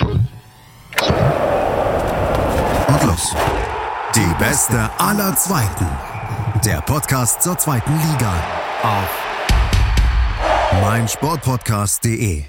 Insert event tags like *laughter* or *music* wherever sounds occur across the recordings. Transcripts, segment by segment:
Und los. Die beste aller Zweiten. Der Podcast zur zweiten Liga. Auf meinsportpodcast.de.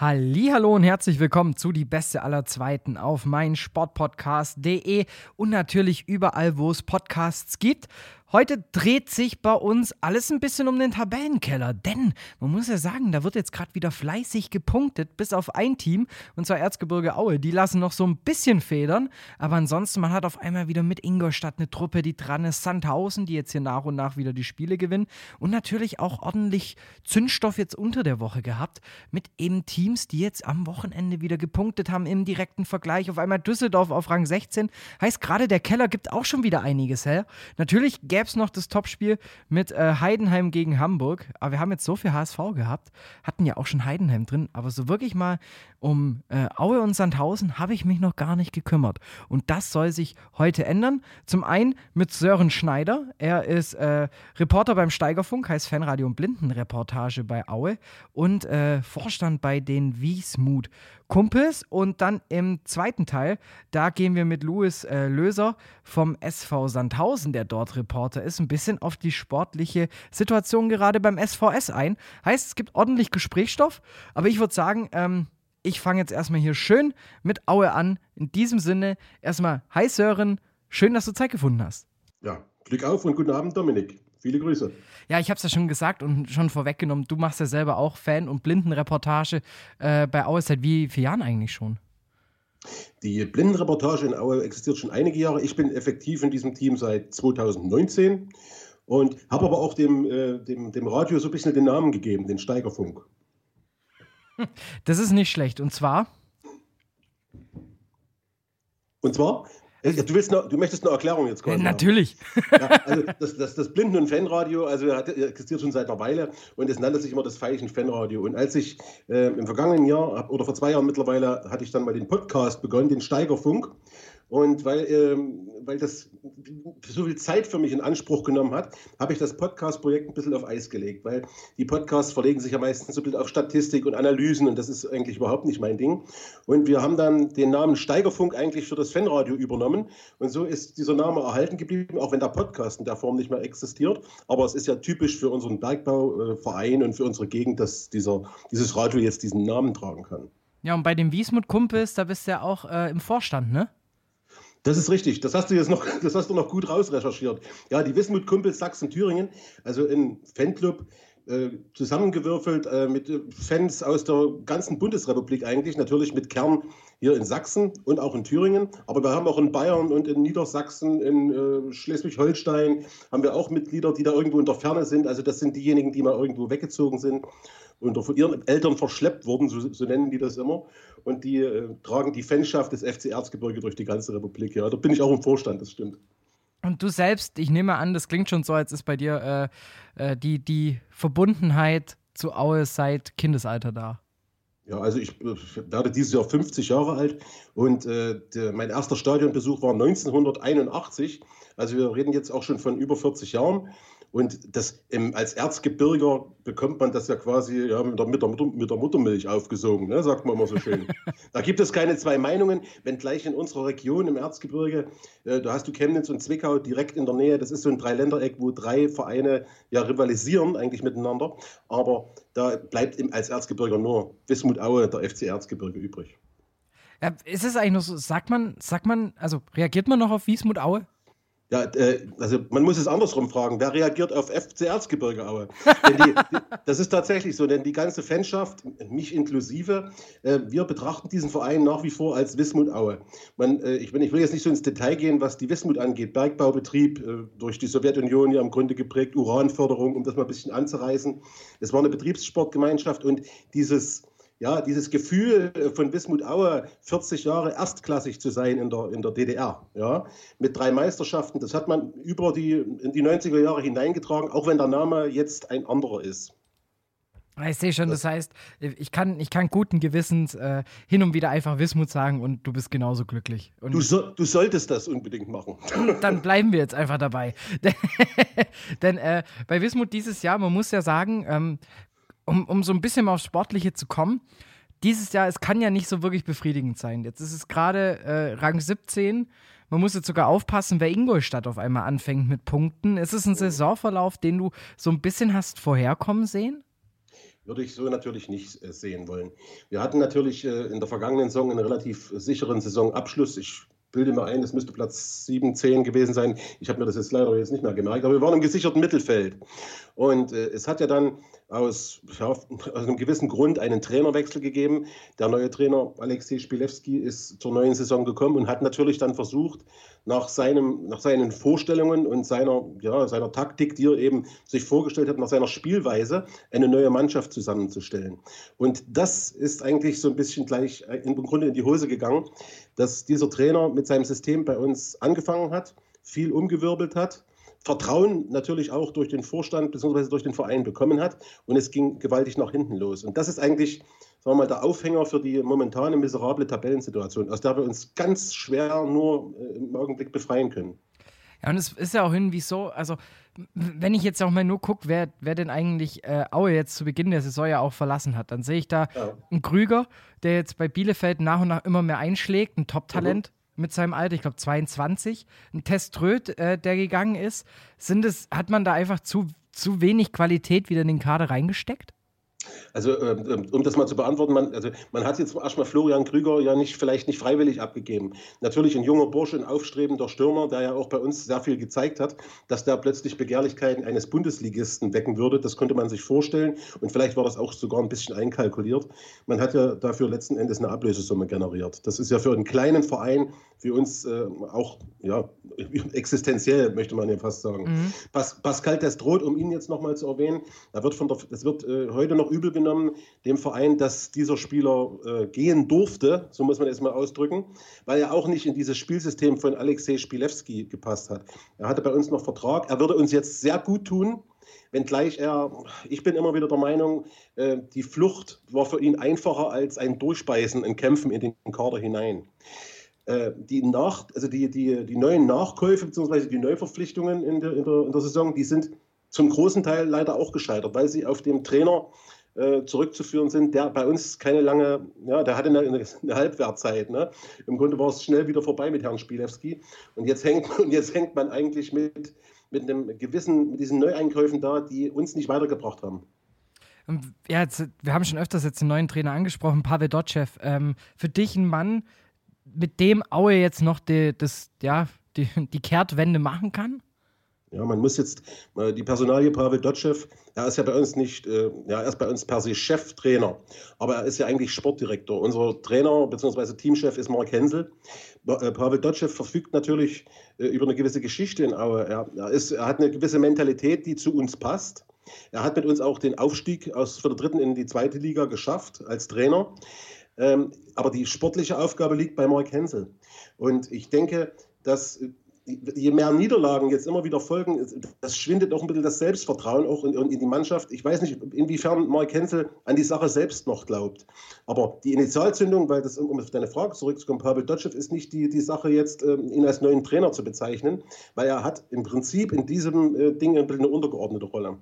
Hallo und herzlich willkommen zu die beste aller Zweiten auf meinsportpodcast.de und natürlich überall, wo es Podcasts gibt. Heute dreht sich bei uns alles ein bisschen um den Tabellenkeller, denn man muss ja sagen, da wird jetzt gerade wieder fleißig gepunktet, bis auf ein Team, und zwar Erzgebirge Aue. Die lassen noch so ein bisschen federn, aber ansonsten, man hat auf einmal wieder mit Ingolstadt eine Truppe, die dran ist, Sandhausen, die jetzt hier nach und nach wieder die Spiele gewinnen und natürlich auch ordentlich Zündstoff jetzt unter der Woche gehabt, mit eben Teams, die jetzt am Wochenende wieder gepunktet haben im direkten Vergleich. Auf einmal Düsseldorf auf Rang 16, heißt gerade der Keller gibt auch schon wieder einiges her. Natürlich gäbe es noch das Topspiel mit äh, Heidenheim gegen Hamburg. Aber wir haben jetzt so viel HSV gehabt, hatten ja auch schon Heidenheim drin. Aber so wirklich mal um äh, Aue und Sandhausen habe ich mich noch gar nicht gekümmert. Und das soll sich heute ändern. Zum einen mit Sören Schneider. Er ist äh, Reporter beim Steigerfunk, heißt Fanradio und Blindenreportage bei Aue und äh, Vorstand bei den Wiesmut Kumpels. Und dann im zweiten Teil, da gehen wir mit Louis äh, Löser vom SV Sandhausen, der dort Reporter ist, ein bisschen auf die sportliche Situation gerade beim SVS ein. Heißt, es gibt ordentlich Gesprächsstoff, aber ich würde sagen, ähm, ich fange jetzt erstmal hier schön mit Aue an. In diesem Sinne, erstmal, hi Sören, schön, dass du Zeit gefunden hast. Ja, Glück auf und guten Abend, Dominik. Viele Grüße. Ja, ich habe es ja schon gesagt und schon vorweggenommen. Du machst ja selber auch Fan- und Blindenreportage äh, bei Aue seit wie vielen Jahren eigentlich schon? Die Blindenreportage in Aue existiert schon einige Jahre. Ich bin effektiv in diesem Team seit 2019 und habe aber auch dem, äh, dem, dem Radio so ein bisschen den Namen gegeben, den Steigerfunk. Das ist nicht schlecht. Und zwar? Und zwar, du, willst noch, du möchtest eine Erklärung jetzt kommen. Natürlich. Ja, also das, das, das Blinden- und Fanradio also hat, existiert schon seit einer Weile und es nannte sich immer das Veilchen Fanradio. Und als ich äh, im vergangenen Jahr oder vor zwei Jahren mittlerweile hatte ich dann mal den Podcast begonnen, den Steigerfunk. Und weil, ähm, weil das so viel Zeit für mich in Anspruch genommen hat, habe ich das Podcast-Projekt ein bisschen auf Eis gelegt, weil die Podcasts verlegen sich ja meistens so ein bisschen auf Statistik und Analysen und das ist eigentlich überhaupt nicht mein Ding. Und wir haben dann den Namen Steigerfunk eigentlich für das Fanradio übernommen und so ist dieser Name erhalten geblieben, auch wenn der Podcast in der Form nicht mehr existiert. Aber es ist ja typisch für unseren Bergbauverein und für unsere Gegend, dass dieser, dieses Radio jetzt diesen Namen tragen kann. Ja, und bei den Wiesmut-Kumpels, da bist du ja auch äh, im Vorstand, ne? Das ist richtig. Das hast du jetzt noch, das hast du noch gut rausrecherchiert. Ja, die Wismut-Kumpels Sachsen-Thüringen, also ein Fanclub, äh, zusammengewürfelt äh, mit Fans aus der ganzen Bundesrepublik eigentlich, natürlich mit Kern hier in Sachsen und auch in Thüringen. Aber wir haben auch in Bayern und in Niedersachsen, in äh, Schleswig-Holstein, haben wir auch Mitglieder, die da irgendwo in der Ferne sind. Also das sind diejenigen, die mal irgendwo weggezogen sind und von ihren Eltern verschleppt wurden, so, so nennen die das immer. Und die äh, tragen die Fanschaft des FC Erzgebirge durch die ganze Republik. Ja, da bin ich auch im Vorstand, das stimmt. Und du selbst, ich nehme an, das klingt schon so, als ist bei dir äh, äh, die, die Verbundenheit zu Aue seit Kindesalter da. Ja, also ich werde dieses Jahr 50 Jahre alt und äh, der, mein erster Stadionbesuch war 1981. Also wir reden jetzt auch schon von über 40 Jahren. Und das im, als Erzgebirger bekommt man das ja quasi ja, mit, der, mit, der, mit der Muttermilch aufgesogen, ne, sagt man immer so schön. *laughs* da gibt es keine zwei Meinungen, wenngleich in unserer Region im Erzgebirge, äh, da hast du Chemnitz und Zwickau direkt in der Nähe, das ist so ein Dreiländereck, wo drei Vereine ja rivalisieren eigentlich miteinander, aber da bleibt im, als Erzgebirger nur Wismut Aue, der FC Erzgebirge übrig. Ja, ist es eigentlich noch so, sagt man, sagt man, also reagiert man noch auf Wismut Aue? Ja, äh, also man muss es andersrum fragen. Wer reagiert auf FC Erzgebirge Aue? die, die, das ist tatsächlich so, denn die ganze Fanschaft, mich inklusive, äh, wir betrachten diesen Verein nach wie vor als Wismut Aue. Man, äh, ich, ich, will jetzt nicht so ins Detail gehen, was die Wismut angeht. Bergbaubetrieb äh, durch die Sowjetunion ja im Grunde geprägt, Uranförderung, um das mal ein bisschen anzureißen. Es war eine Betriebssportgemeinschaft und dieses ja, dieses Gefühl äh, von Wismut Aue, 40 Jahre erstklassig zu sein in der, in der DDR, ja, mit drei Meisterschaften, das hat man über die, in die 90er Jahre hineingetragen, auch wenn der Name jetzt ein anderer ist. Ich sehe schon, das, das, heißt, ich kann, ich kann guten Gewissens äh, hin und wieder einfach Wismut sagen und du bist genauso glücklich. Du, so, du solltest das unbedingt machen. *laughs* Dann bleiben wir jetzt einfach dabei. *laughs* Denn äh, bei Wismut dieses Jahr, man muss ja sagen, ähm, um, um so ein bisschen mal aufs Sportliche zu kommen, dieses Jahr, es kann ja nicht so wirklich befriedigend sein. Jetzt ist es gerade äh, Rang 17. Man muss jetzt sogar aufpassen, wer Ingolstadt auf einmal anfängt mit Punkten. Ist es ein Saisonverlauf, den du so ein bisschen hast vorherkommen sehen? würde ich so natürlich nicht äh, sehen wollen. Wir hatten natürlich äh, in der vergangenen Saison einen relativ sicheren Saisonabschluss. Ich bilde mir ein, es müsste Platz 7, 10 gewesen sein. Ich habe mir das jetzt leider jetzt nicht mehr gemerkt, aber wir waren im gesicherten Mittelfeld. Und äh, es hat ja dann aus, aus einem gewissen Grund einen Trainerwechsel gegeben. Der neue Trainer Alexei Spilewski ist zur neuen Saison gekommen und hat natürlich dann versucht, nach, seinem, nach seinen Vorstellungen und seiner, ja, seiner Taktik, die er eben sich vorgestellt hat, nach seiner Spielweise, eine neue Mannschaft zusammenzustellen. Und das ist eigentlich so ein bisschen gleich im Grunde in die Hose gegangen, dass dieser Trainer mit seinem System bei uns angefangen hat, viel umgewirbelt hat, Vertrauen natürlich auch durch den Vorstand bzw. durch den Verein bekommen hat und es ging gewaltig nach hinten los. Und das ist eigentlich, sagen wir mal, der Aufhänger für die momentane miserable Tabellensituation, aus der wir uns ganz schwer nur äh, im Augenblick befreien können. Ja, und es ist ja auch irgendwie so, also wenn ich jetzt auch mal nur gucke, wer, wer denn eigentlich äh, Aue jetzt zu Beginn der Saison ja auch verlassen hat, dann sehe ich da ja. einen Krüger, der jetzt bei Bielefeld nach und nach immer mehr einschlägt, ein Top-Talent. Mhm mit seinem Alter, ich glaube 22, ein Teströd, äh, der gegangen ist. Sind es, hat man da einfach zu, zu wenig Qualität wieder in den Kader reingesteckt? Also ähm, ähm, um das mal zu beantworten, man, also, man hat jetzt erstmal Florian Krüger ja nicht, vielleicht nicht freiwillig abgegeben. Natürlich ein junger Bursche, ein aufstrebender Stürmer, der ja auch bei uns sehr viel gezeigt hat, dass der plötzlich Begehrlichkeiten eines Bundesligisten wecken würde. Das konnte man sich vorstellen und vielleicht war das auch sogar ein bisschen einkalkuliert. Man hat ja dafür letzten Endes eine Ablösesumme generiert. Das ist ja für einen kleinen Verein wie uns äh, auch ja, *laughs* existenziell, möchte man ja fast sagen. Mhm. Pas Pascal Destroth, um ihn jetzt nochmal zu erwähnen, da wird von der, das wird äh, heute noch übel genommen, dem Verein, dass dieser Spieler äh, gehen durfte, so muss man es mal ausdrücken, weil er auch nicht in dieses Spielsystem von Alexei Spilewski gepasst hat. Er hatte bei uns noch Vertrag, er würde uns jetzt sehr gut tun, wenngleich er, ich bin immer wieder der Meinung, äh, die Flucht war für ihn einfacher als ein Durchbeißen in Kämpfen in den Kader hinein. Äh, die, Nach, also die, die, die neuen Nachkäufe bzw. die Neuverpflichtungen in der, in, der, in der Saison, die sind zum großen Teil leider auch gescheitert, weil sie auf dem Trainer äh, zurückzuführen sind, der bei uns keine lange, ja, der hatte eine, eine Halbwertzeit. Ne? Im Grunde war es schnell wieder vorbei mit Herrn Spielewski. Und jetzt hängt, *laughs* und jetzt hängt man eigentlich mit, mit einem gewissen, mit diesen Neueinkäufen da, die uns nicht weitergebracht haben. Ja, jetzt, wir haben schon öfters jetzt den neuen Trainer angesprochen, Pavel Dotschew. Ähm, für dich ein Mann, mit dem Aue jetzt noch die, das, ja, die, die Kehrtwende machen kann? Ja, man muss jetzt die Personalie Pavel Dotschew, er ist ja bei uns nicht, äh, ja, er ist bei uns per se Cheftrainer, aber er ist ja eigentlich Sportdirektor. Unser Trainer bzw. Teamchef ist Mark Hensel. Äh, Pavel Dotschew verfügt natürlich äh, über eine gewisse Geschichte in Aue. Er, er, ist, er hat eine gewisse Mentalität, die zu uns passt. Er hat mit uns auch den Aufstieg aus von der dritten in die zweite Liga geschafft als Trainer. Ähm, aber die sportliche Aufgabe liegt bei Mark Hensel. Und ich denke, dass je mehr Niederlagen jetzt immer wieder folgen, das schwindet auch ein bisschen das Selbstvertrauen auch in, in, die Mannschaft. Ich weiß nicht, inwiefern Mark Hensel an die Sache selbst noch glaubt. Aber die Initialzündung, weil das, um auf deine Frage zurückzukommen, Pavel Dotschew ist nicht die, die Sache jetzt, ähm, ihn als neuen Trainer zu bezeichnen, weil er hat im Prinzip in diesem äh, Ding ein bisschen eine untergeordnete Rolle.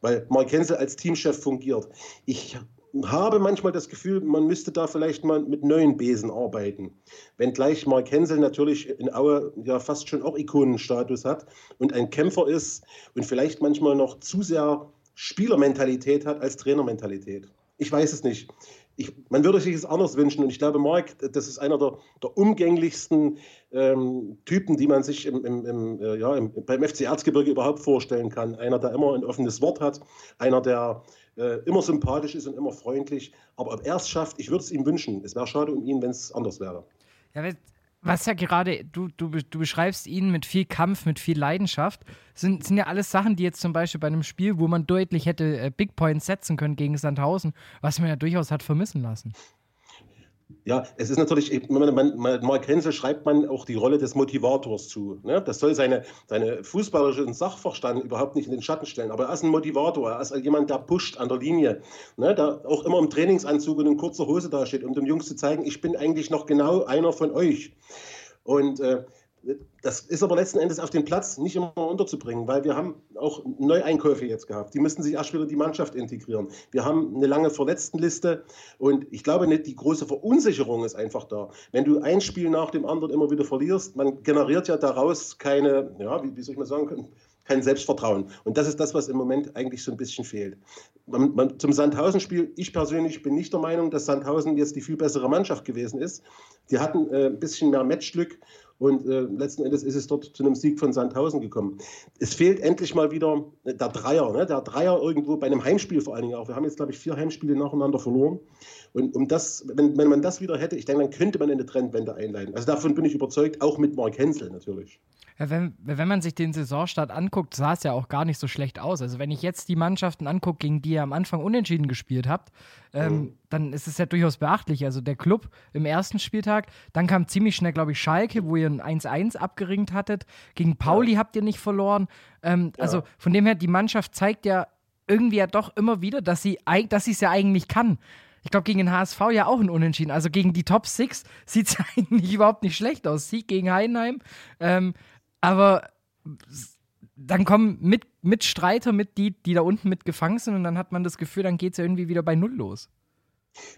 Weil Mark Hensel als Teamchef fungiert. Ich habe manchmal das Gefühl, man müsste da vielleicht mal mit neuen Besen arbeiten. Wenngleich Mark Hensel natürlich in Aue ja fast schon auch Ikonenstatus hat und ein Kämpfer ist und vielleicht manchmal noch zu sehr Spielermentalität hat als Trainermentalität. Ich weiß es nicht. Ich, man würde sich es anders wünschen und ich glaube, Mark, das ist einer der, der umgänglichsten ähm, Typen, die man sich im, im, im, äh, ja, beim FC Erzgebirge überhaupt vorstellen kann. Einer, der immer ein offenes Wort hat, einer, der äh, immer sympathisch ist und immer freundlich. Aber ob er es schafft, ich würde es ihm wünschen. Es wäre schade um ihn, wenn es anders wäre. Ja, was ja gerade, du, du, du beschreibst ihn mit viel Kampf, mit viel Leidenschaft, sind, sind ja alles Sachen, die jetzt zum Beispiel bei einem Spiel, wo man deutlich hätte äh, Big Points setzen können gegen Sandhausen, was man ja durchaus hat vermissen lassen. Ja, es ist natürlich, man, man, Mark Hensel schreibt man auch die Rolle des Motivators zu. Ne? Das soll seine, seine fußballerischen Sachverstand überhaupt nicht in den Schatten stellen. Aber er ist ein Motivator, er ist jemand, der pusht an der Linie, ne? der auch immer im Trainingsanzug und in kurzer Hose dasteht, um den Jungs zu zeigen, ich bin eigentlich noch genau einer von euch. Und äh, Das ist aber letzten Endes auf den Platz nicht immer unterzubringen, weil wir haben auch Neueinkäufe jetzt gehabt. Die müssten sich erst wieder in die Mannschaft integrieren. Wir haben eine lange Verletztenliste und ich glaube nicht, die große Verunsicherung ist einfach da. Wenn du ein Spiel nach dem anderen immer wieder verlierst, man generiert ja daraus keine, ja, wie, wie soll ich mal sagen, kein Selbstvertrauen. Und das ist das, was im Moment eigentlich so ein bisschen fehlt. Man, man, zum Sandhausen-Spiel, ich persönlich bin nicht der Meinung, dass Sandhausen jetzt die viel bessere Mannschaft gewesen ist. Die hatten äh, ein bisschen mehr Matchglück und äh, letzten Endes ist es dort zu einem Sieg von Sandhausen gekommen. Es fehlt endlich mal wieder äh, der Dreier, ne? der Dreier irgendwo bei einem Heimspiel vor allen Dingen auch. Wir haben jetzt, glaube ich, vier Heimspiele nacheinander verloren. Und um das, wenn, wenn man das wieder hätte, ich denke, dann könnte man eine Trendwende einleiten. Also davon bin ich überzeugt, auch mit Mark Hensel natürlich. Wenn, wenn man sich den Saisonstart anguckt, sah es ja auch gar nicht so schlecht aus. Also wenn ich jetzt die Mannschaften angucke, gegen die ihr am Anfang unentschieden gespielt habt, ähm, mhm. dann ist es ja durchaus beachtlich. Also der Club im ersten Spieltag, dann kam ziemlich schnell, glaube ich, Schalke, wo ihr ein 1-1 abgeringt hattet. Gegen Pauli ja. habt ihr nicht verloren. Ähm, ja. Also von dem her, die Mannschaft zeigt ja irgendwie ja doch immer wieder, dass sie dass es ja eigentlich kann. Ich glaube, gegen den HSV ja auch ein Unentschieden. Also gegen die Top 6 sieht es eigentlich überhaupt nicht schlecht aus. Sieg gegen Heidenheim. Ähm, aber dann kommen mit, Mitstreiter mit, die, die da unten mit gefangen sind und dann hat man das Gefühl, dann geht es ja irgendwie wieder bei Null los.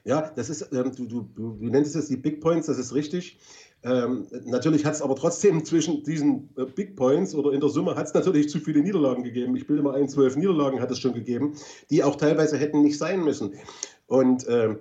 Ja, das ist, ähm, du, du, du, nennst es die Big Points, das ist richtig. Ähm, natürlich hat es aber trotzdem *laughs* zwischen diesen äh, Big Points oder in der Summe hat es natürlich zu viele Niederlagen gegeben. Ich bilde mal ein, zwölf Niederlagen hat es schon gegeben, die auch teilweise hätten nicht sein müssen. Und ähm,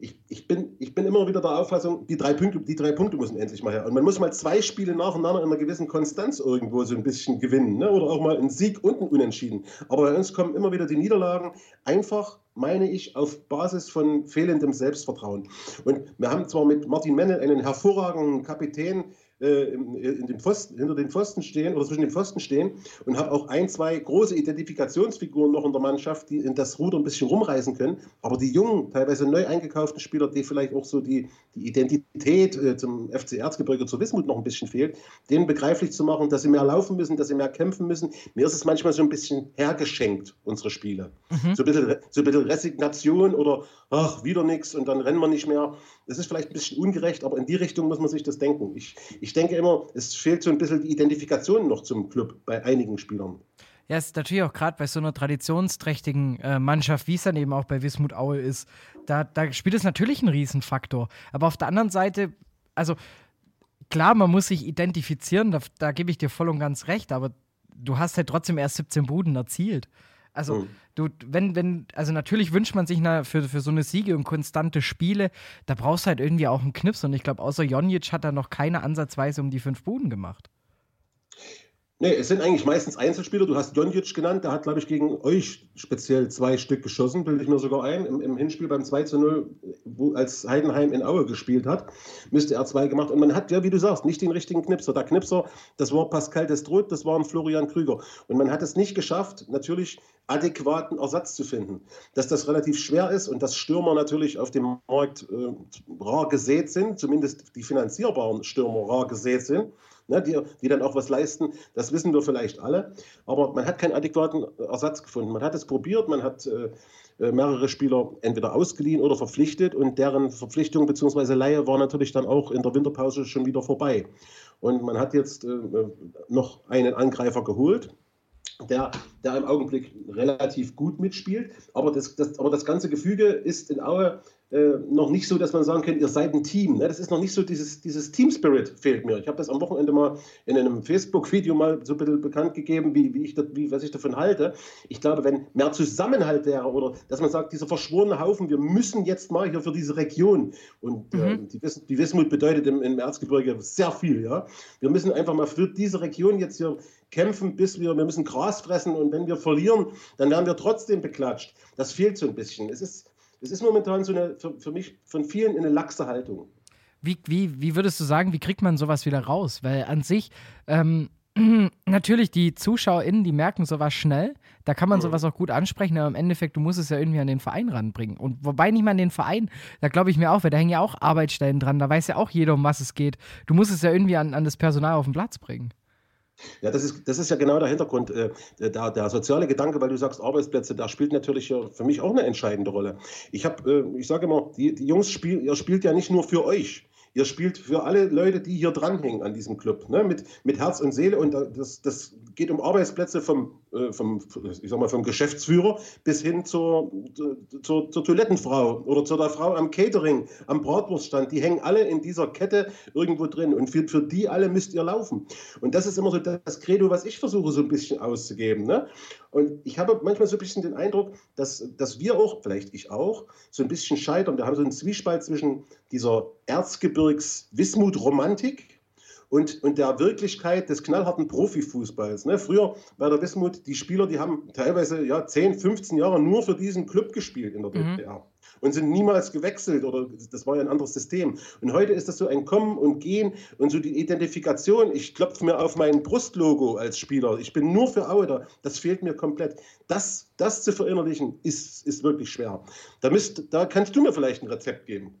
ich, ich, bin, ich bin immer wieder der Auffassung, die drei, Punkte, die drei Punkte müssen endlich mal her. Und man muss mal zwei Spiele nacheinander in einer gewissen Konstanz irgendwo so ein bisschen gewinnen. Ne? Oder auch mal einen Sieg und einen Unentschieden. Aber bei uns kommen immer wieder die Niederlagen einfach, meine ich, auf Basis von fehlendem Selbstvertrauen. Und wir haben zwar mit Martin Mennel einen hervorragenden Kapitän, äh, in dem Pfosten, hinter den Pfosten stehen oder zwischen den Pfosten stehen und habe auch ein, zwei große Identifikationsfiguren noch in der Mannschaft, die in das Ruder ein bisschen rumreißen können. Aber die jungen, teilweise neu eingekauften Spieler, die vielleicht auch so die, die Identität äh, zum FC Erzgebirge, zur Wismut noch ein bisschen fehlt, denen begreiflich zu machen, dass sie mehr laufen müssen, dass sie mehr kämpfen müssen. Mir ist es manchmal so ein bisschen hergeschenkt, unsere Spiele. Mhm. So, ein bisschen, so ein bisschen Resignation oder ach, wieder nichts und dann rennen wir nicht mehr. Das ist vielleicht ein bisschen ungerecht, aber in die Richtung muss man sich das denken. Ich, ich denke immer, es fehlt so ein bisschen die Identifikation noch zum Club bei einigen Spielern. Ja, es ist natürlich auch gerade bei so einer traditionsträchtigen äh, Mannschaft, wie es dann eben auch bei Wismut Aue ist, da, da spielt es natürlich einen Riesenfaktor. Aber auf der anderen Seite, also klar, man muss sich identifizieren, da, da gebe ich dir voll und ganz recht, aber du hast halt trotzdem erst 17 Buden erzielt. Also, mhm. du, wenn, wenn, also natürlich wünscht man sich na, für, für so eine Siege und konstante Spiele, da brauchst du halt irgendwie auch einen Knips. Und ich glaube, außer Jonic hat er noch keine Ansatzweise um die fünf Buden gemacht. Nee, es sind eigentlich meistens Einzelspieler. Du hast Jonjic genannt, der hat, glaube ich, gegen euch speziell zwei Stück geschossen, bilde ich mir sogar ein. Im, Im, Hinspiel beim 2 zu 0, wo, als Heidenheim in Aue gespielt hat, müsste er zwei gemacht. Und man hat, ja, wie du sagst, nicht den richtigen Knipser. Der Knipser, das war Pascal Destroth, das war ein Florian Krüger. Und man hat es nicht geschafft, natürlich adäquaten Ersatz zu finden. Dass das relativ schwer ist und dass Stürmer natürlich auf dem Markt äh, rar gesät sind, zumindest die finanzierbaren Stürmer rar gesät sind ne, die, die dann auch was leisten. Das wissen wir vielleicht alle. Aber man hat keinen adäquaten Ersatz gefunden. Man hat es probiert, man hat äh, äh mehrere Spieler entweder ausgeliehen oder verpflichtet und deren Verpflichtung bzw. Leihe war natürlich dann auch in der Winterpause schon wieder vorbei. Und man hat jetzt äh, noch einen Angreifer geholt, der, der im Augenblick relativ gut mitspielt. Aber das, das, aber das ganze Gefüge ist in Aue äh, noch nicht so, dass man sagen kann, ihr seid ein Team. Ne? Das ist noch nicht so, dieses, dieses Team-Spirit fehlt mir. Ich habe das am Wochenende mal in einem Facebook-Video mal so ein bisschen bekannt gegeben, wie, wie ich das, wie, was ich davon halte. Ich glaube, wenn mehr Zusammenhalt wäre oder dass man sagt, dieser verschworene Haufen, wir müssen jetzt mal hier für diese Region und äh, mhm. äh, die, die Wismut bedeutet im, im Erzgebirge sehr viel, ja. Wir müssen einfach mal für diese Region jetzt hier kämpfen, bis wir, wir müssen Gras fressen und wenn wir verlieren, dann werden wir trotzdem beklatscht. Das fehlt so ein bisschen. Es ist, es ist momentan so eine, für, für mich von vielen eine laxe Haltung. Wie, wie, wie würdest du sagen, wie kriegt man sowas wieder raus? Weil an sich, ähm, *clears throat* natürlich, die ZuschauerInnen, die merken sowas schnell. Da kann man sowas auch gut ansprechen, aber im Endeffekt, du musst es ja irgendwie an den Verein ranbringen. Und wobei nicht mal an den Verein, da glaube ich mir auch, weil da hängen ja auch Arbeitsstellen dran, da weiß ja auch jeder, um was es geht. Du musst es ja irgendwie an, an das Personal auf den Platz bringen. Ja, das ist, das ist ja genau der Hintergrund. Äh, der, der soziale Gedanke, weil du sagst Arbeitsplätze, da spielt natürlich für mich auch eine entscheidende Rolle. Ich äh, ich sage immer, die, die Jungs spielen, ihr spielt ja nicht nur für euch. Ihr spielt für alle Leute, die hier dranhängen an diesem Club, ne? mit, mit Herz und Seele. Und das, das geht um Arbeitsplätze vom, äh, vom, ich sag mal, vom Geschäftsführer bis hin zur, zur, zur Toilettenfrau oder zu der Frau am Catering, am Bratwurststand. Die hängen alle in dieser Kette irgendwo drin. Und für, für die alle müsst ihr laufen. Und das ist immer so das Credo, was ich versuche so ein bisschen auszugeben. Ne? Und ich habe manchmal so ein bisschen den Eindruck, dass, dass wir auch, vielleicht ich auch, so ein bisschen scheitern. Wir haben so einen Zwiespalt zwischen dieser Erzgebirgs-Wismut-Romantik und, und der Wirklichkeit des knallharten Profifußballs. Ne? Früher bei der Wismut, die Spieler, die haben teilweise ja, 10, 15 Jahre nur für diesen Club gespielt in der DDR. Mhm. Und sind niemals gewechselt oder das war ja ein anderes System. Und heute ist das so ein Kommen und Gehen und so die Identifikation. Ich klopfe mir auf mein Brustlogo als Spieler. Ich bin nur für Aue da. Das fehlt mir komplett. Das, das zu verinnerlichen ist, ist wirklich schwer. Da, müsst, da kannst du mir vielleicht ein Rezept geben.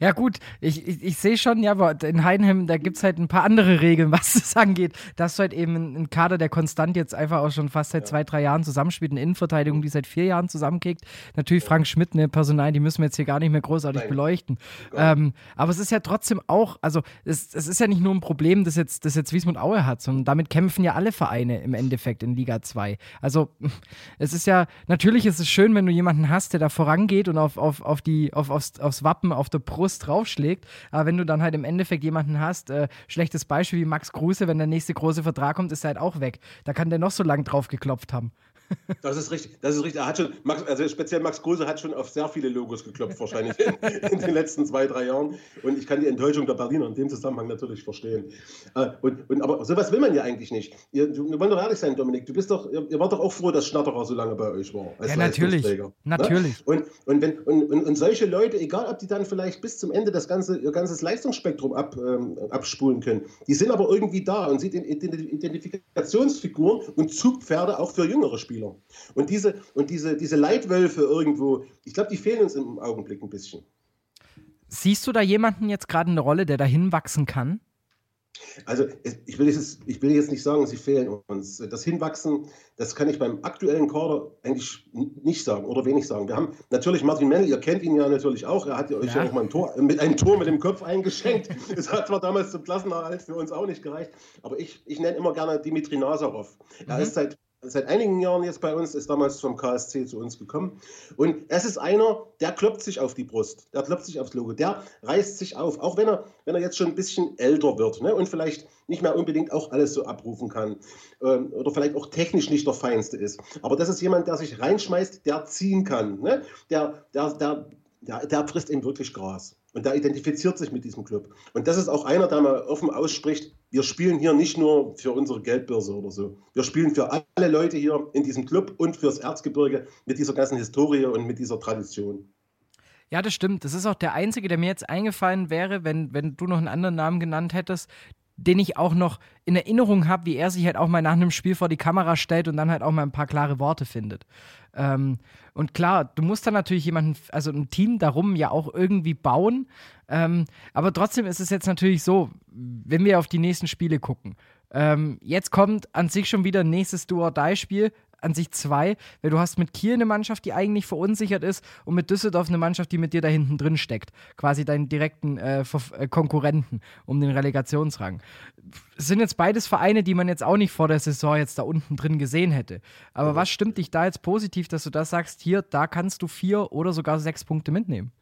ja, gut, ich, ich, ich sehe schon, ja, aber in Heidenheim, da gibt es halt ein paar andere Regeln, *laughs* was das angeht. Da hast du halt eben einen Kader, der konstant jetzt einfach auch schon fast seit ja. zwei, drei Jahren zusammenspielt, eine Innenverteidigung, die seit vier Jahren zusammenkickt. Natürlich Frank Schmidt, eine Personal, die müssen wir jetzt hier gar nicht mehr großartig Nein. beleuchten. Ähm, aber es ist ja trotzdem auch, also es, es ist ja nicht nur ein Problem, das jetzt, das jetzt Wiesmund Aue hat, sondern damit kämpfen ja alle Vereine im Endeffekt in Liga 2. Also *laughs* es ist ja, natürlich ist es schön, wenn du jemanden hast, der da vorangeht und auf, auf, auf die, auf, aufs, aufs Wappen, auf der Brust draufschlägt. Aber wenn du dann halt im Endeffekt jemanden hast, äh, schlechtes Beispiel wie Max Kruse, wenn der nächste große Vertrag kommt, ist er halt auch weg. Da kann der noch so lange drauf geklopft haben. Das ist richtig. Das ist richtig. Er hat schon, Max, also speziell Max Kruse hat schon auf sehr viele Logos geklopft, wahrscheinlich in, in, den letzten zwei, drei Jahren. Und ich kann die Enttäuschung der Berliner in dem Zusammenhang natürlich verstehen. Äh, und, und, aber sowas will man ja eigentlich nicht. Ihr, wir wollen doch ehrlich sein, Dominik. Du bist doch, ihr, ihr wart doch auch froh, dass Schnatterer so lange bei euch war. ja, natürlich. Ne? Natürlich. Und, und, wenn, und, und, und, solche Leute, egal ob die dann vielleicht bis zum Ende das ganze, ihr ganzes Leistungsspektrum ab, ähm, abspulen können, die sind aber irgendwie da und sind Identifikationsfiguren und Zugpferde auch für jüngere Spieler. Und diese, und diese, diese Leitwölfe irgendwo, ich glaube, die fehlen uns im Augenblick ein bisschen. Siehst du da jemanden jetzt gerade eine Rolle, der dahin wachsen kann? Also ich will, jetzt, ich will jetzt nicht sagen, sie fehlen uns. Das Hinwachsen, das kann ich beim aktuellen Kader eigentlich nicht sagen oder wenig sagen. Wir haben natürlich Martin Mennel, ihr kennt ihn ja natürlich auch. Er hat ja euch ja, auch mal ein Tor, mit einem Tor mit dem Kopf eingeschenkt. *laughs* Es hat zwar damals zum Klassenerhalt für uns auch nicht gereicht, aber ich, ich nenne immer gerne Dimitri Nazarov. Er mhm. ist seit seit einigen Jahren jetzt bei uns, ist damals vom KSC zu uns gekommen. Und es ist einer, der klopft sich auf die Brust, der klopft sich aufs Logo, der reißt sich auf, auch wenn er, wenn er jetzt schon ein bisschen älter wird ne, und vielleicht nicht mehr unbedingt auch alles so abrufen kann ähm, oder vielleicht auch technisch nicht der Feinste ist. Aber das ist jemand, der sich reinschmeißt, der ziehen kann, ne? der, der, der, der, der frisst eben wirklich Gras. Und der identifiziert sich mit diesem Club. Und das ist auch einer, der mal offen ausspricht, wir spielen hier nicht nur für unsere Geldbörse oder so. Wir spielen für alle Leute hier in diesem Club und fürs Erzgebirge mit dieser ganzen Historie und mit dieser Tradition. Ja, das stimmt. Das ist auch der einzige, der mir jetzt eingefallen wäre, wenn, wenn du noch einen anderen Namen genannt hättest, den ich auch noch in Erinnerung habe, wie er sich halt auch mal nach einem Spiel vor die Kamera stellt und dann halt auch mal ein paar klare Worte findet. Ähm, und klar, du musst dann natürlich jemanden, also ein Team darum ja auch irgendwie bauen. Ähm, aber trotzdem ist es jetzt natürlich so, wenn wir auf die nächsten Spiele gucken. Ähm, jetzt kommt an sich schon wieder ein nächstes Do-or-Die-Spiel an sich zwei, weil du hast mit Kiel eine Mannschaft, die eigentlich verunsichert ist und mit Düsseldorf eine Mannschaft, die mit dir da hinten drin steckt. Quasi deinen direkten äh, äh, Konkurrenten um den Relegationsrang. Es sind jetzt beides Vereine, die man jetzt auch nicht vor der Saison jetzt da unten drin gesehen hätte. Aber was stimmt dich da jetzt positiv, dass du das sagst, hier, da kannst du vier oder sogar sechs Punkte mitnehmen?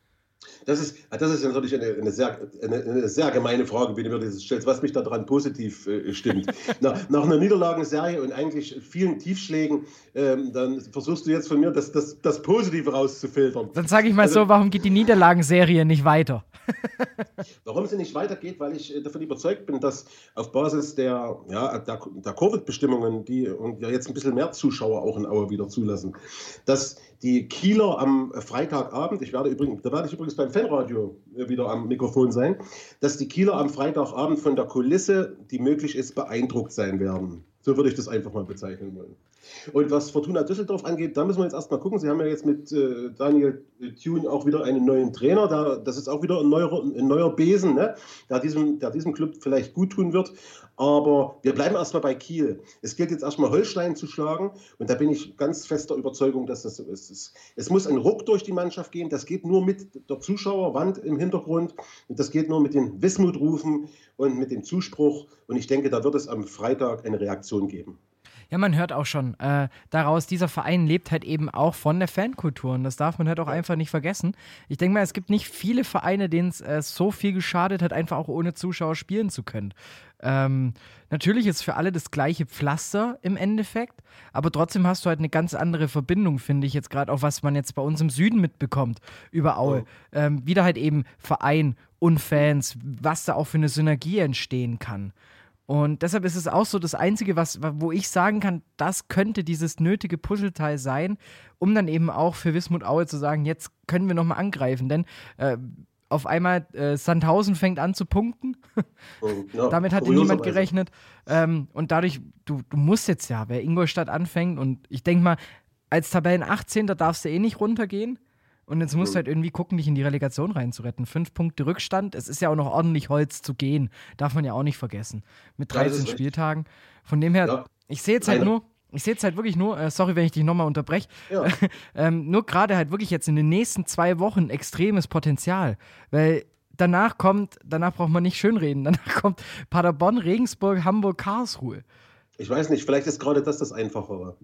Das ist, das ist natürlich eine, eine, sehr, eine, eine, sehr gemeine Frage, wenn du mir das stellst, was mich daran positiv äh, stimmt. *laughs* nach, nach, einer Niederlagenserie und eigentlich vielen Tiefschlägen, ähm, dann versuchst du jetzt von mir das, das, das Positive rauszufiltern. Dann sage ich mal also, so, warum geht die Niederlagenserie nicht weiter? *laughs* *laughs* warum sie nicht weitergeht, weil ich äh, davon überzeugt bin, dass auf Basis der, ja, der, der Covid-Bestimmungen, die und ja jetzt ein bisschen mehr Zuschauer auch in Aue wieder zulassen, dass die Kieler am Freitagabend, ich werde übrigens, da werde ich übrigens beim Fanradio wieder am Mikrofon sein, dass die Kieler am Freitagabend von der Kulisse, die möglich ist, beeindruckt sein werden. So würde ich das einfach mal bezeichnen wollen. Und was Fortuna Düsseldorf angeht, da müssen wir jetzt erstmal gucken. Sie haben ja jetzt mit äh, Daniel Thune auch wieder einen neuen Trainer. Da, das ist auch wieder ein neuer, ein neuer Besen, ne? der, diesem, der diesem Club vielleicht gut tun wird. Aber wir bleiben erstmal bei Kiel. Es gilt jetzt erstmal Holstein zu schlagen. Und da bin ich ganz fester Überzeugung, dass das so ist. Es, muss ein Ruck durch die Mannschaft gehen. Das geht nur mit der Zuschauerwand im Hintergrund. Und das geht nur mit den Wismutrufen und mit dem Zuspruch. Und ich denke, da wird es am Freitag eine Reaktion geben. Ja, man hört auch schon äh, daraus, dieser Verein lebt halt eben auch von der Fankultur und das darf man halt auch einfach nicht vergessen. Ich denke mal, es gibt nicht viele Vereine, denen es äh, so viel geschadet hat, einfach auch ohne Zuschauer spielen zu können. Ähm, natürlich ist für alle das gleiche Pflaster im Endeffekt, aber trotzdem hast du halt eine ganz andere Verbindung, finde ich jetzt gerade auch, was man jetzt bei uns im Süden mitbekommt über Aue. Oh. Ähm, wieder halt eben Verein und Fans, was da auch für eine Synergie entstehen kann. Und deshalb ist es auch so das Einzige, was, wo ich sagen kann, das könnte dieses nötige Puzzleteil sein, um dann eben auch für Wismut Aue zu sagen, jetzt können wir nochmal angreifen. Denn äh, auf einmal äh, Sandhausen fängt an zu punkten. *laughs* Ja, *laughs* Damit hatte niemand gerechnet. Ähm, und dadurch, du, du musst jetzt ja, wer Ingolstadt anfängt, und ich denke mal, als Tabellen 18. darfst du eh nicht runtergehen. Und jetzt musst du halt irgendwie gucken, dich in die Relegation reinzuretten. Fünf Punkte Rückstand. Es ist ja auch noch ordentlich Holz zu gehen. Darf man ja auch nicht vergessen. Mit 13 ja, Spieltagen. Von dem her, ja. ich sehe jetzt halt nur, ich sehe jetzt halt wirklich nur, äh, sorry, wenn ich dich nochmal unterbreche, ja. *laughs* ähm, nur gerade halt wirklich jetzt in den nächsten zwei Wochen extremes Potenzial. Weil danach kommt, danach braucht man nicht schönreden, *laughs* danach kommt Paderborn, Regensburg, Hamburg, Karlsruhe. Ich weiß nicht, vielleicht ist gerade das das Einfachere.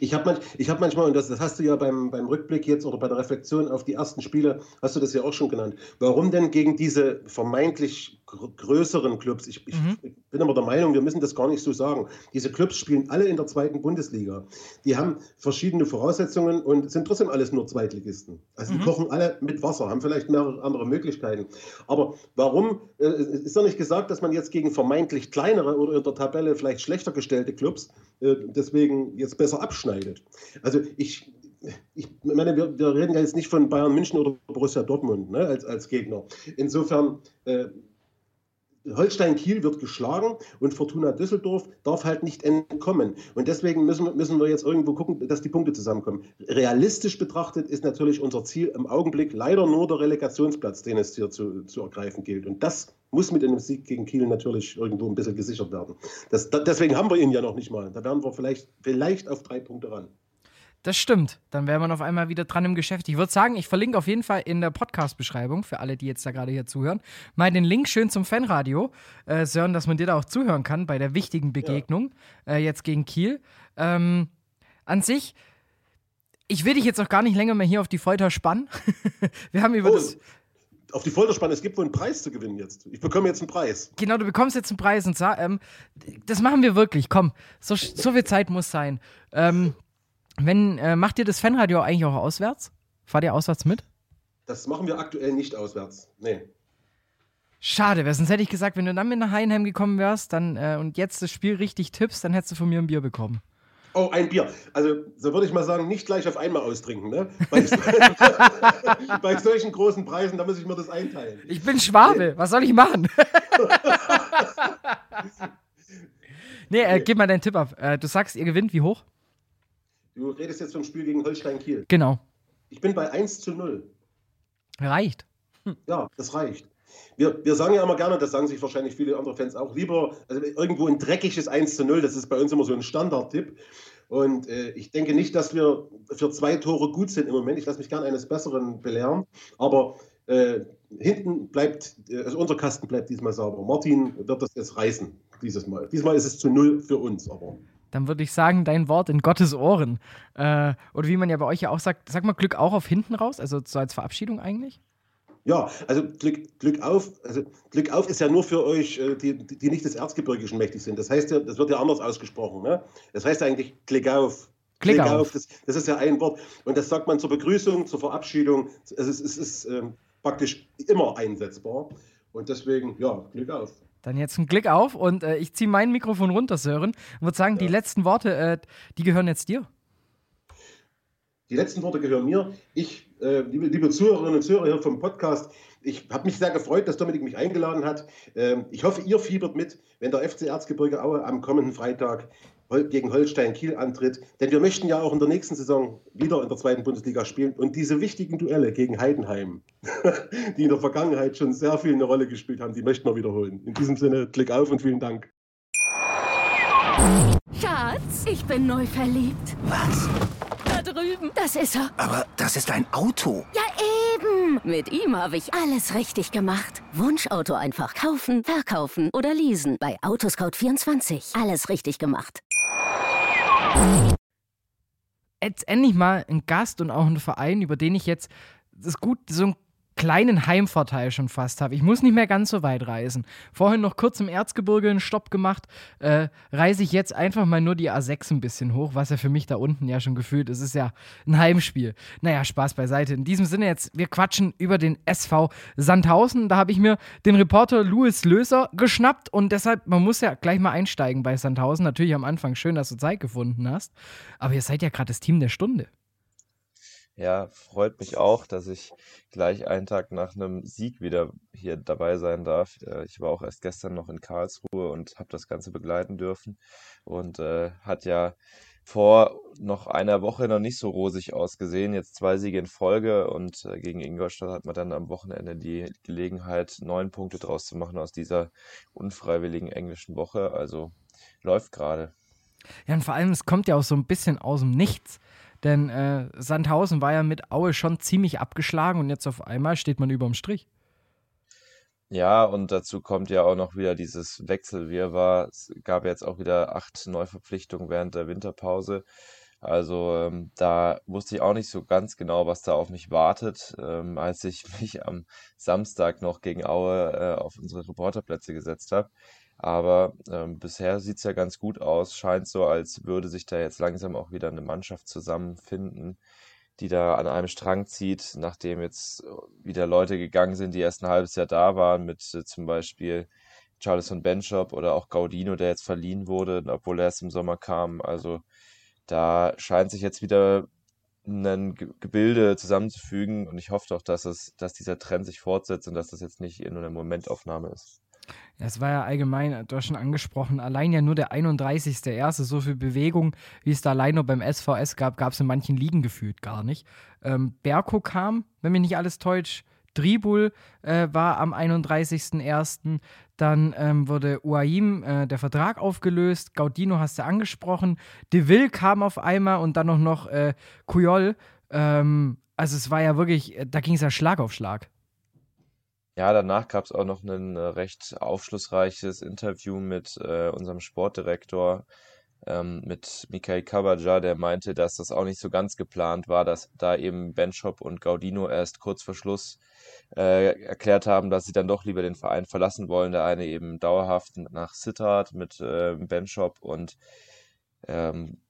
Ich habe manch, hab manchmal, und das, das, hast du ja beim, beim Rückblick jetzt oder bei der Reflexion auf die ersten Spiele, hast du das ja auch schon genannt. Warum denn gegen diese vermeintlich größeren Clubs, ich, ich mhm. bin aber der Meinung, wir müssen das gar nicht so sagen. Diese Clubs spielen alle in der zweiten Bundesliga. Die haben verschiedene Voraussetzungen und sind trotzdem alles nur Zweitligisten. Also mhm. die kochen alle mit Wasser, haben vielleicht mehrere andere Möglichkeiten. Aber warum äh, ist doch nicht gesagt, dass man jetzt gegen vermeintlich kleinere oder in der Tabelle vielleicht schlechter gestellte Clubs äh, deswegen jetzt besser abschneidet? Also ich, ich meine, wir, wir, reden ja jetzt nicht von Bayern München oder Borussia Dortmund ne, als, als Gegner. Insofern äh, Holstein Kiel wird geschlagen und Fortuna Düsseldorf darf halt nicht entkommen. Und deswegen müssen, müssen wir jetzt irgendwo gucken, dass die Punkte zusammenkommen. Realistisch betrachtet ist natürlich unser Ziel im Augenblick leider nur der Relegationsplatz, den es hier zu, zu ergreifen gilt. Und das muss mit einem Sieg gegen Kiel natürlich irgendwo ein bisschen gesichert werden. Das, da, deswegen haben wir ihn ja noch nicht mal. Da werden wir vielleicht, vielleicht auf drei Punkte ran. Das stimmt. Dann wäre man auf einmal wieder dran im Geschäft. Ich würde sagen, ich verlinke auf jeden Fall in der Podcast-Beschreibung, für alle, die jetzt da gerade hier zuhören, mal den Link schön zum Fanradio, äh, Sören, dass man dir da auch zuhören kann bei der wichtigen Begegnung ja. äh, jetzt gegen Kiel. Ähm, an sich, ich will dich jetzt auch gar nicht länger mehr hier auf die Folter spannen. *laughs* Wir haben über oh. das auf die Folter spannen. Es gibt wohl einen Preis zu gewinnen jetzt. Ich bekomme jetzt einen Preis. Genau, du bekommst jetzt einen Preis und ähm, das machen wir wirklich. Komm, so, so viel Zeit muss sein. Ähm, wenn, äh, macht ihr das Fanradio eigentlich auch auswärts? Fahrt ihr auswärts mit? Das machen wir aktuell nicht auswärts. Nee. Schade, weil sonst hätte ich gesagt, wenn du dann mit nach Heinheim gekommen wärst dann, äh, und jetzt das Spiel richtig tippst, dann hättest du von mir ein Bier bekommen. Oh, ein Bier. Also, so würde ich mal sagen, nicht gleich auf einmal austrinken. Ne? Bei, *laughs* bei solchen großen Preisen, da muss ich mir das einteilen. Ich bin Schwabe, was soll ich machen? *laughs* nee, äh, gib mal deinen Tipp ab. Äh, du sagst, ihr gewinnt wie hoch? Du redest jetzt vom Spiel gegen Holstein Kiel. Genau. Ich bin bei 1 zu 0. Reicht. Hm. Ja, das reicht. Wir, wir sagen ja immer gerne, das sagen sich wahrscheinlich viele andere Fans auch, lieber also irgendwo ein dreckiges 1 zu 0, das ist bei uns immer so ein Standardtipp. Und äh, ich denke nicht, dass wir für zwei Tore gut sind im Moment. Ich lasse mich gerne eines Besseren belehren. Aber äh, hinten bleibt, äh, also unser Kasten bleibt diesmal sauber. Martin wird das jetzt reißen, dieses Mal. Diesmal ist es zu null für uns, aber dann würde ich sagen, dein Wort in Gottes Ohren. Äh, oder wie man ja bei euch ja auch sagt, sag mal Glück auch auf hinten raus, also so als Verabschiedung eigentlich? Ja, also Glück, Glück auf, also Glück auf ist ja nur für euch, äh, die, die nicht des Erzgebirgischen mächtig sind. Das heißt ja, das wird ja anders ausgesprochen. Ne? Das heißt eigentlich Glück auf. Klick, Klick auf. auf. Das, das, ist ja ein Wort. Und das sagt man zur Begrüßung, zur Verabschiedung. Es ist, es ist ähm, praktisch immer einsetzbar. Und deswegen, ja, Glück auf. Dann jetzt ein Klick auf und äh, ich ziehe mein Mikrofon runter, Sören, und würde sagen, ja. die letzten Worte, äh, die gehören jetzt dir. Die letzten Worte gehören mir. Ich, äh, liebe, liebe, Zuhörerinnen und Zuhörer hier vom Podcast, ich habe mich sehr gefreut, dass Dominik mich eingeladen hat. Ähm, ich hoffe, ihr fiebert mit, wenn der FC Erzgebirge Aue am kommenden Freitag gegen Holstein Kiel antritt. Denn wir möchten ja auch in der nächsten Saison wieder in der zweiten Bundesliga spielen und diese wichtigen Duelle gegen Heidenheim, *laughs* die in der Vergangenheit schon sehr viel eine Rolle gespielt haben, die möchten wir wiederholen. In diesem Sinne, Klick auf und vielen Dank. Schatz, ich bin neu verliebt. Was? Da drüben. Das ist er. Aber das ist ein Auto. Ja, eben. Mit ihm habe ich alles richtig gemacht. Wunschauto einfach kaufen, verkaufen oder leasen. Bei Autoscout24. Alles richtig gemacht. Jetzt endlich mal ein Gast und auch ein Verein, über den ich jetzt das ist gut, so ein kleinen Heimvorteil schon fast habe. Ich muss nicht mehr ganz so weit reisen. Vorhin noch kurz im Erzgebirge einen Stopp gemacht. Äh, reise ich jetzt einfach mal nur die A6 ein bisschen hoch, was ja für mich da unten ja schon gefühlt ist. Es ist ja ein Heimspiel. Naja, Spaß beiseite. In diesem Sinne jetzt, wir quatschen über den SV Sandhausen. Da habe ich mir den Reporter Louis Löser geschnappt und deshalb, man muss ja gleich mal einsteigen bei Sandhausen. Natürlich am Anfang schön, dass du Zeit gefunden hast. Aber ihr seid ja gerade das Team der Stunde. Ja, freut mich auch, dass ich gleich einen Tag nach einem Sieg wieder hier dabei sein darf. Äh, ich war auch erst gestern noch in Karlsruhe und habe das Ganze begleiten dürfen und äh, hat ja vor noch einer Woche noch nicht so rosig ausgesehen. Jetzt zwei Siege in Folge und äh, gegen Ingolstadt hat man dann am Wochenende die Gelegenheit, neun Punkte draus zu machen aus dieser unfreiwilligen englischen Woche. Also läuft gerade. Ja, und vor allem, es kommt ja auch so ein bisschen aus dem Nichts. Denn äh, Sandhausen war ja mit Aue schon ziemlich abgeschlagen und jetzt auf einmal steht man überm Strich. Ja, und dazu kommt ja auch noch wieder dieses Wechselwirrwarr. Es gab jetzt auch wieder acht Neuverpflichtungen während der Winterpause. Also ähm, da wusste ich auch nicht so ganz genau, was da auf mich wartet, ähm, als ich *laughs* mich am Samstag noch gegen Aue äh, auf unsere Reporterplätze gesetzt habe. Aber ähm, bisher sieht es ja ganz gut aus. Scheint so, als würde sich da jetzt langsam auch wieder eine Mannschaft zusammenfinden, die da an einem Strang zieht, nachdem jetzt wieder Leute gegangen sind, die erst ein halbes Jahr da waren, mit äh, zum Beispiel Charleston Benchop oder auch Gaudino, der jetzt verliehen wurde, obwohl er erst im Sommer kam. Also da scheint sich jetzt wieder ein Gebilde zusammenzufügen und ich hoffe doch, dass es, dass dieser Trend sich fortsetzt und dass das jetzt nicht nur eine Momentaufnahme ist. Es war ja allgemein, du hast schon angesprochen, allein ja nur der 31.01. So viel Bewegung, wie es da allein nur beim SVS gab, gab es in manchen Ligen gefühlt gar nicht. Ähm, Berko kam, wenn mich nicht alles täuscht. Dribul äh, war am 31.01. Dann ähm, wurde Uaim äh, der Vertrag aufgelöst. Gaudino hast du angesprochen. De Ville kam auf einmal und dann noch, noch äh, Kujol. Ähm, also es war ja wirklich, da ging es ja Schlag auf Schlag. Ja, danach gab es auch noch ein äh, recht aufschlussreiches Interview mit äh, unserem Sportdirektor, ähm, mit Mikhail Kabaja, der meinte, dass das auch nicht so ganz geplant war, dass da eben Benchop und Gaudino erst kurz vor Schluss äh, erklärt haben, dass sie dann doch lieber den Verein verlassen wollen. Der eine eben dauerhaft nach Sittard mit äh, Benchop und ähm,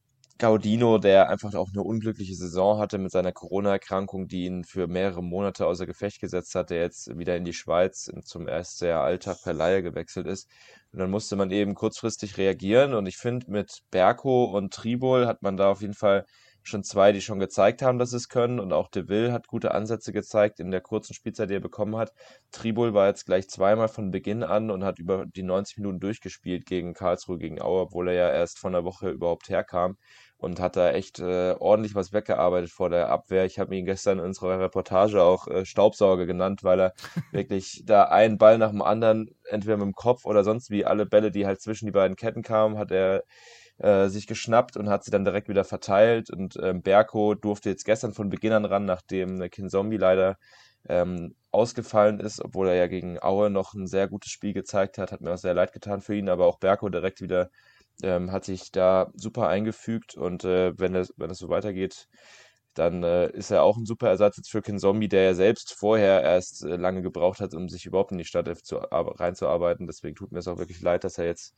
Gaudino, der einfach auch eine unglückliche Saison hatte mit seiner Corona-Erkrankung, die ihn für mehrere Monate außer Gefecht gesetzt hat, der jetzt wieder in die Schweiz zum SCR Alltag per Laie gewechselt ist. Und dann musste man eben kurzfristig reagieren. Und ich finde, mit Berko und Tribol hat man da auf jeden Fall schon zwei, die schon gezeigt haben, dass sie es können. Und auch De Ville hat gute Ansätze gezeigt in der kurzen Spielzeit, die er bekommen hat. Tribul war jetzt gleich zweimal von Beginn an und hat über die 90 Minuten durchgespielt gegen Karlsruhe, gegen Auer, obwohl er ja erst von der Woche überhaupt herkam und hat da echt äh, ordentlich was weggearbeitet vor der Abwehr. Ich habe ihn gestern in unserer Reportage auch äh, Staubsauger genannt, weil er *laughs* wirklich da einen Ball nach dem anderen, entweder mit dem Kopf oder sonst wie alle Bälle, die halt zwischen die beiden Ketten kamen, hat er äh, sich geschnappt und hat sie dann direkt wieder verteilt. Und ähm, Berko durfte jetzt gestern von Beginn an ran, nachdem Kinzombie leider ähm, ausgefallen ist, obwohl er ja gegen Aue noch ein sehr gutes Spiel gezeigt hat. Hat mir auch sehr leid getan für ihn, aber auch Berko direkt wieder ähm, hat sich da super eingefügt und äh, wenn, es, wenn es so weitergeht, dann äh, ist er auch ein super Ersatz jetzt für Kinzombie, der ja selbst vorher erst äh, lange gebraucht hat, um sich überhaupt in die Stadt zu, reinzuarbeiten. Deswegen tut mir es auch wirklich leid, dass er jetzt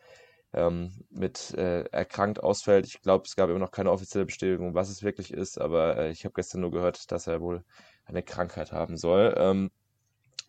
ähm, mit äh, erkrankt ausfällt. Ich glaube, es gab immer noch keine offizielle Bestätigung, was es wirklich ist, aber äh, ich habe gestern nur gehört, dass er wohl eine Krankheit haben soll. Ähm,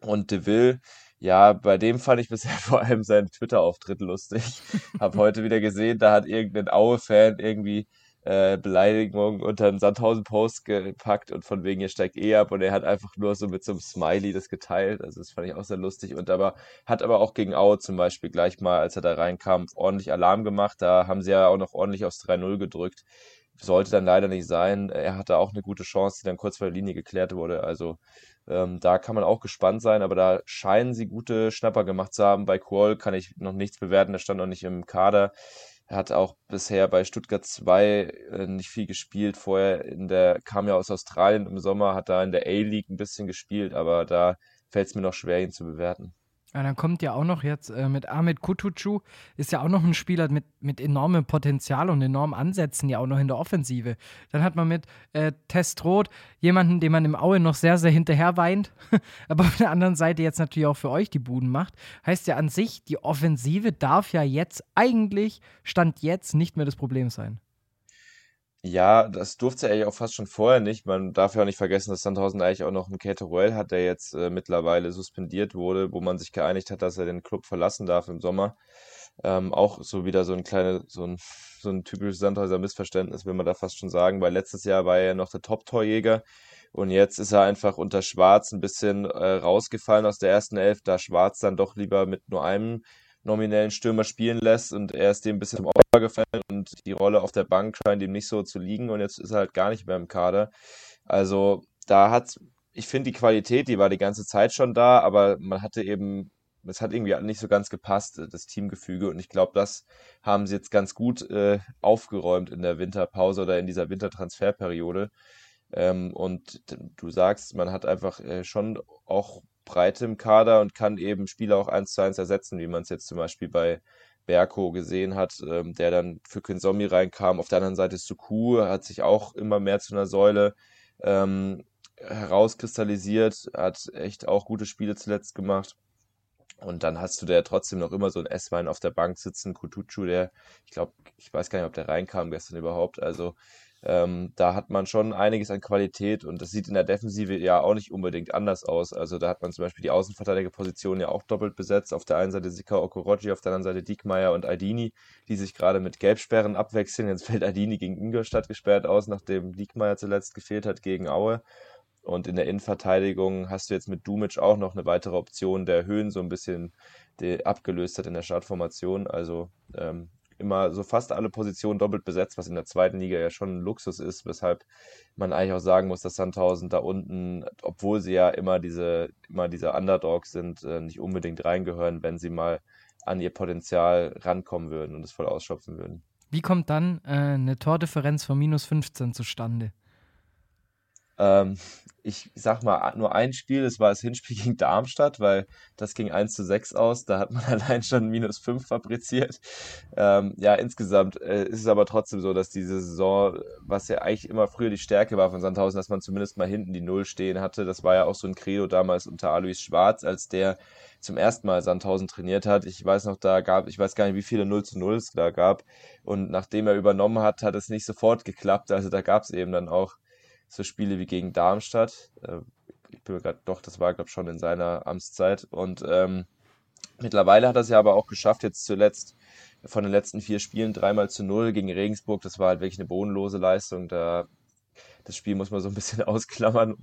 und DeVille, ja, bei dem fand ich bisher *laughs* vor allem seinen Twitter-Auftritt lustig. *laughs* Hab heute wieder gesehen, da hat irgendein Aue-Fan irgendwie äh, Beleidigung unter einen Sandhausen-Post gepackt und von wegen, ihr steigt eh ab und er hat einfach nur so mit so einem Smiley das geteilt. Also das fand ich auch sehr lustig und aber hat aber auch gegen Aue zum Beispiel gleich mal, als er da reinkam, ordentlich Alarm gemacht. Da haben sie ja auch noch ordentlich aufs 3-0 gedrückt. Sollte dann leider nicht sein. Er hatte auch eine gute Chance, die dann kurz vor der Linie geklärt wurde. Also ähm, da kann man auch gespannt sein, aber da scheinen sie gute Schnapper gemacht zu haben. Bei Qual kann ich noch nichts bewerten, der stand noch nicht im Kader. Er hat auch bisher bei Stuttgart 2 äh, nicht viel gespielt. Vorher in der, kam ja aus Australien im Sommer, hat da in der A-League ein bisschen gespielt, aber da fällt es mir noch schwer, ihn zu bewerten. Ja, dann kommt ja auch noch jetzt äh, mit Ahmed Kutucu, ist ja auch noch ein Spieler mit, mit enormem Potenzial und enormen Ansätzen, ja auch noch in der Offensive. Dann hat man mit äh, Testrot jemanden, den man im Aue noch sehr, sehr hinterher weint, *laughs* aber auf der anderen Seite jetzt natürlich auch für euch die Buden macht. Heißt ja an sich, die Offensive darf ja jetzt eigentlich, Stand jetzt, nicht mehr das Problem sein. Ja, das durfte er ja auch fast schon vorher nicht. Man darf ja auch nicht vergessen, dass Sandhausen eigentlich auch noch einen Caterwell hat, der jetzt äh, mittlerweile suspendiert wurde, wo man sich geeinigt hat, dass er den Club verlassen darf im Sommer. Ähm, auch so wieder so ein kleines, so ein, so ein typisches Sandhauser Missverständnis, will man da fast schon sagen, weil letztes Jahr war er ja noch der Top-Torjäger und jetzt ist er einfach unter Schwarz ein bisschen äh, rausgefallen aus der ersten Elf, da Schwarz dann doch lieber mit nur einem nominellen Stürmer spielen lässt und er ist dem ein bisschen zum Opfer gefallen und die Rolle auf der Bank scheint ihm nicht so zu liegen und jetzt ist er halt gar nicht mehr im Kader. Also da hat, ich finde die Qualität, die war die ganze Zeit schon da, aber man hatte eben, es hat irgendwie nicht so ganz gepasst, das Teamgefüge und ich glaube, das haben sie jetzt ganz gut äh, aufgeräumt in der Winterpause oder in dieser Wintertransferperiode. Ähm, und du sagst, man hat einfach äh, schon auch Breite im Kader und kann eben Spieler auch eins zu eins ersetzen, wie man es jetzt zum Beispiel bei Berko gesehen hat, ähm, der dann für Kinsomi reinkam. Auf der anderen Seite Suku hat sich auch immer mehr zu einer Säule ähm, herauskristallisiert, hat echt auch gute Spiele zuletzt gemacht. Und dann hast du da trotzdem noch immer so ein S-Wein auf der Bank sitzen, Kutucu, der, ich glaube, ich weiß gar nicht, ob der reinkam gestern überhaupt. Also ähm, da hat man schon einiges an Qualität und das sieht in der Defensive ja auch nicht unbedingt anders aus. Also da hat man zum Beispiel die Außenverteidigerposition ja auch doppelt besetzt. Auf der einen Seite Sika Okoroji, auf der anderen Seite Diekmeyer und Aldini, die sich gerade mit Gelbsperren abwechseln. Jetzt fällt Aldini gegen Ingolstadt gesperrt aus, nachdem Diekmeyer zuletzt gefehlt hat gegen Aue. Und in der Innenverteidigung hast du jetzt mit Dumic auch noch eine weitere Option, der Höhen so ein bisschen abgelöst hat in der Startformation. Also ähm, immer so fast alle Positionen doppelt besetzt, was in der zweiten Liga ja schon ein Luxus ist, weshalb man eigentlich auch sagen muss, dass Sandhausen da unten, obwohl sie ja immer diese, immer diese Underdogs sind, äh, nicht unbedingt reingehören, wenn sie mal an ihr Potenzial rankommen würden und es voll ausschöpfen würden. Wie kommt dann äh, eine Tordifferenz von minus 15 zustande? Ähm, ich sag mal, nur ein Spiel, das war das Hinspiel *laughs* gegen Darmstadt, weil das ging 1 zu 6 aus. Da hat man *laughs* allein schon minus 5 fabriziert. Ähm, ja, insgesamt äh, ist es aber trotzdem so, dass diese Saison, was ja eigentlich immer früher die Stärke war von Sandhausen, dass man zumindest mal hinten die Null stehen hatte. Das war ja auch so ein Credo damals unter Alois Schwarz, als der zum ersten Mal Sandhausen trainiert hat. Ich weiß noch, da gab, ich weiß gar nicht, wie viele 0 zu 0 es da gab. Und nachdem er übernommen hat, hat es nicht sofort geklappt. Also da gab es eben dann auch so Spiele wie gegen Darmstadt. Äh, ich bin mir gerade, doch, das war, glaube ich, schon in seiner Amtszeit. Und ähm, mittlerweile hat er es ja aber auch geschafft, jetzt zuletzt von den letzten vier Spielen dreimal zu null gegen Regensburg. Das war halt wirklich eine bodenlose Leistung. Da das Spiel muss man so ein bisschen *laughs* ausklammern,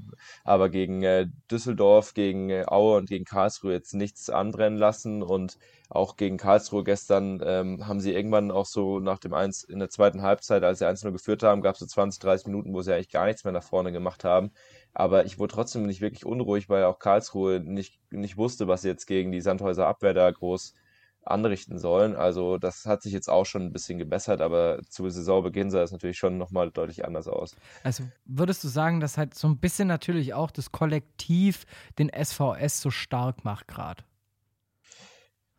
aber gegen äh, Düsseldorf, gegen äh, Aue und gegen Karlsruhe jetzt nichts anbrennen lassen und auch gegen Karlsruhe gestern ähm, haben sie irgendwann auch so nach dem 1 in der zweiten Halbzeit, als sie 1-0 geführt haben, gab es so 20, 30 Minuten, wo sie eigentlich gar nichts mehr nach vorne gemacht haben. Aber ich wurde trotzdem nicht wirklich unruhig, weil auch Karlsruhe nicht, nicht wusste, was sie jetzt gegen die Sandhäuser Abwehr da groß anrichten sollen. Also das hat sich jetzt auch schon ein bisschen gebessert, aber zu Saisonbeginn sah es natürlich schon nochmal deutlich anders aus. Also würdest du sagen, dass halt so ein bisschen natürlich auch das Kollektiv den SVS so stark macht gerade?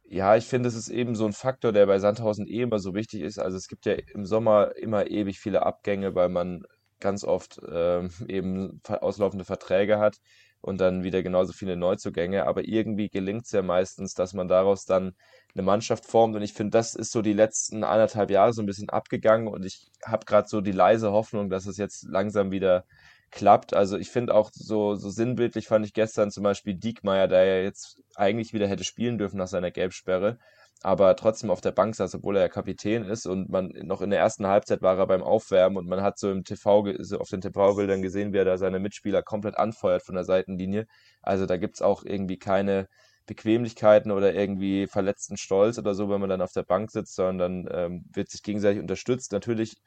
Ja, ich finde, es ist eben so ein Faktor, der bei Sandhausen eh immer so wichtig ist. Also es gibt ja im Sommer immer ewig viele Abgänge, weil man ganz oft ähm, eben auslaufende Verträge hat und dann wieder genauso viele Neuzugänge. Aber irgendwie gelingt es ja meistens, dass man daraus dann eine Mannschaft formt. Und ich finde, das ist so die letzten anderthalb Jahre so ein bisschen abgegangen. Und ich habe gerade so die leise Hoffnung, dass es jetzt langsam wieder klappt. Also ich finde auch so, so sinnbildlich fand ich gestern zum Beispiel Diekmeyer, der ja jetzt eigentlich wieder hätte spielen dürfen nach seiner Gelbsperre, aber trotzdem auf der Bank saß, obwohl er ja Kapitän ist und man noch in der ersten Halbzeit war er beim Aufwärmen und man hat so im TV, so auf den TV-Bildern gesehen, wie er da seine Mitspieler komplett anfeuert von der Seitenlinie. Also da gibt es auch irgendwie keine Bequemlichkeiten oder irgendwie verletzten Stolz oder so, wenn man dann auf der Bank sitzt, sondern ähm, wird sich gegenseitig unterstützt. Natürlich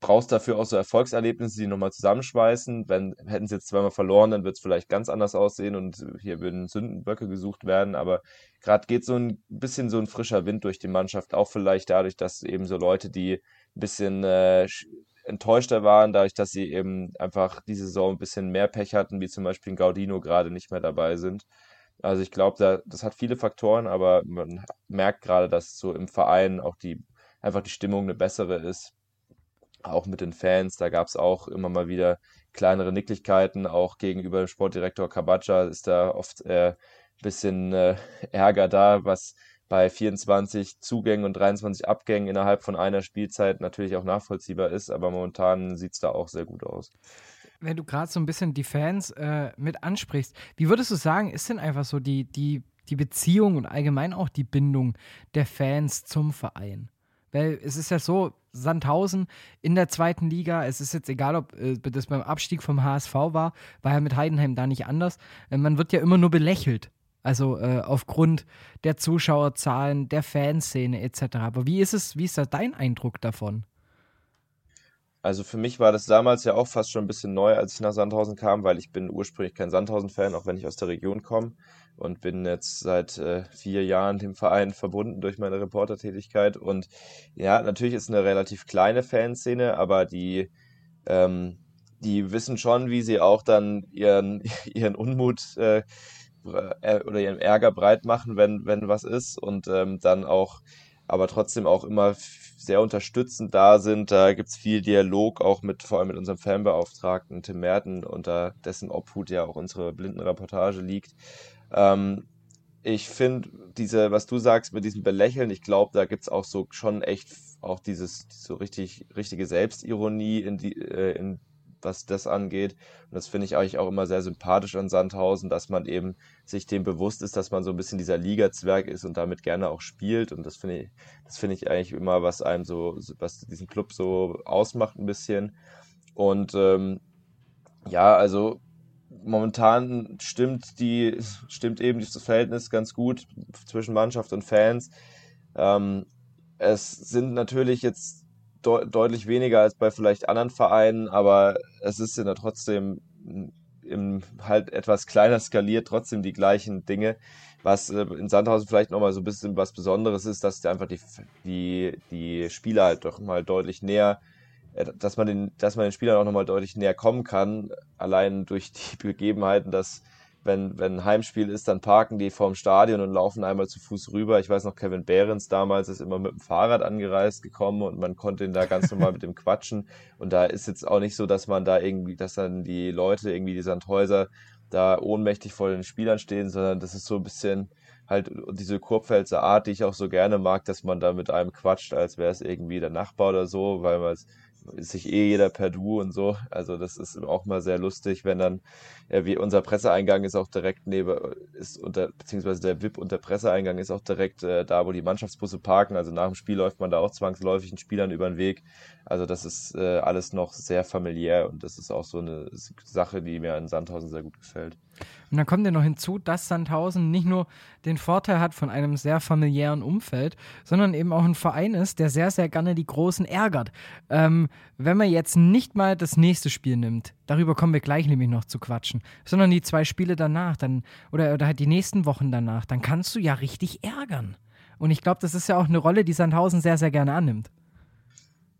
brauchst dafür auch so Erfolgserlebnisse, die nochmal zusammenschweißen. Wenn, hätten sie jetzt zweimal verloren, dann wird es vielleicht ganz anders aussehen und hier würden Sündenböcke gesucht werden. Aber gerade geht so ein bisschen so ein frischer Wind durch die Mannschaft, auch vielleicht dadurch, dass eben so Leute, die ein bisschen äh, enttäuschter waren, dadurch, dass sie eben einfach diese Saison ein bisschen mehr Pech hatten, wie zum Beispiel Gaudino gerade nicht mehr dabei sind. Also ich glaube, da, das hat viele Faktoren, aber man merkt gerade, dass so im Verein auch die einfach die Stimmung eine bessere ist. Auch mit den Fans, da gab es auch immer mal wieder kleinere Nicklichkeiten, auch gegenüber dem Sportdirektor Kabacha ist da oft äh, bisschen äh, Ärger da, was bei 24 Zugängen und 23 Abgängen innerhalb von einer Spielzeit natürlich auch nachvollziehbar ist, aber momentan sieht es da auch sehr gut aus wenn du gerade so ein bisschen die Fans äh, mit ansprichst, wie würdest du sagen, ist denn einfach so die, die, die Beziehung und allgemein auch die Bindung der Fans zum Verein? Weil es ist ja so, Sandhausen in der zweiten Liga, es ist jetzt egal, ob äh, das beim Abstieg vom HSV war, war ja mit Heidenheim da nicht anders. Äh, man wird ja immer nur belächelt. Also äh, aufgrund der Zuschauerzahlen, der Fanszene etc. Aber wie ist es, wie ist da dein Eindruck davon? Also für mich war das damals ja auch fast schon ein bisschen neu, als ich nach Sandhausen kam, weil ich bin ursprünglich kein Sandhausen-Fan, auch wenn ich aus der Region komme und bin jetzt seit äh, vier Jahren dem Verein verbunden durch meine Reportertätigkeit. Und ja, natürlich ist eine relativ kleine Fanszene, aber die, ähm, die wissen schon, wie sie auch dann ihren, *laughs* ihren Unmut äh, äh, oder ihren Ärger breit machen, wenn, wenn was ist und ähm, dann auch aber trotzdem auch immer sehr unterstützend da sind. Da gibt es viel Dialog, auch mit vor allem mit unserem Fanbeauftragten Tim Merten, unter dessen Obhut ja auch unsere Blindenreportage liegt. Ähm, ich finde, diese, was du sagst mit diesem Belächeln, ich glaube, da gibt es auch so schon echt auch dieses so richtig, richtige Selbstironie in die, äh, in was das angeht. Und das finde ich eigentlich auch immer sehr sympathisch an Sandhausen, dass man eben sich dem bewusst ist, dass man so ein bisschen dieser Liga-Zwerg ist und damit gerne auch spielt. Und das finde ich, das finde ich eigentlich immer, was einem so, was diesen Club so ausmacht ein bisschen. Und ähm, ja, also momentan stimmt die, stimmt eben dieses Verhältnis ganz gut zwischen Mannschaft und Fans. Ähm, es sind natürlich jetzt de deutlich weniger als bei vielleicht anderen Vereinen, aber es ist ja trotzdem im halt etwas kleiner skaliert trotzdem die gleichen Dinge. Was äh, in Sandhausen vielleicht nochmal so ein bisschen was Besonderes ist, dass einfach die, die, die Spieler halt doch mal deutlich näher, äh, dass man den, dass man den Spielern auch nochmal deutlich näher kommen kann, allein durch die *laughs* Begebenheiten, dass wenn, wenn ein Heimspiel ist, dann parken die vorm Stadion und laufen einmal zu Fuß rüber. Ich weiß noch, Kevin Behrens damals ist immer mit dem Fahrrad angereist gekommen und man konnte ihn da ganz *laughs* normal mit dem quatschen. Und da ist jetzt auch nicht so, dass man da irgendwie, dass dann die Leute, irgendwie die Sandhäuser, da ohnmächtig vor den Spielern stehen, sondern das ist so ein bisschen halt diese Kurpfälzer Art, die ich auch so gerne mag, dass man da mit einem quatscht, als wäre es irgendwie der Nachbar oder so, weil man es ist sich eh jeder per Du und so. Also das ist auch mal sehr lustig, wenn dann, ja, wie unser Presseeingang ist auch direkt neben, ist unter, beziehungsweise der VIP und der Presseeingang ist auch direkt äh, da, wo die Mannschaftsbusse parken. Also nach dem Spiel läuft man da auch zwangsläufig den Spielern über den Weg. Also das ist äh, alles noch sehr familiär und das ist auch so eine Sache, die mir in Sandhausen sehr gut gefällt. Und dann kommt ja noch hinzu, dass Sandhausen nicht nur den Vorteil hat von einem sehr familiären Umfeld, sondern eben auch ein Verein ist, der sehr, sehr gerne die Großen ärgert. Ähm, wenn man jetzt nicht mal das nächste Spiel nimmt, darüber kommen wir gleich nämlich noch zu quatschen, sondern die zwei Spiele danach, dann, oder, oder halt die nächsten Wochen danach, dann kannst du ja richtig ärgern. Und ich glaube, das ist ja auch eine Rolle, die Sandhausen sehr, sehr gerne annimmt.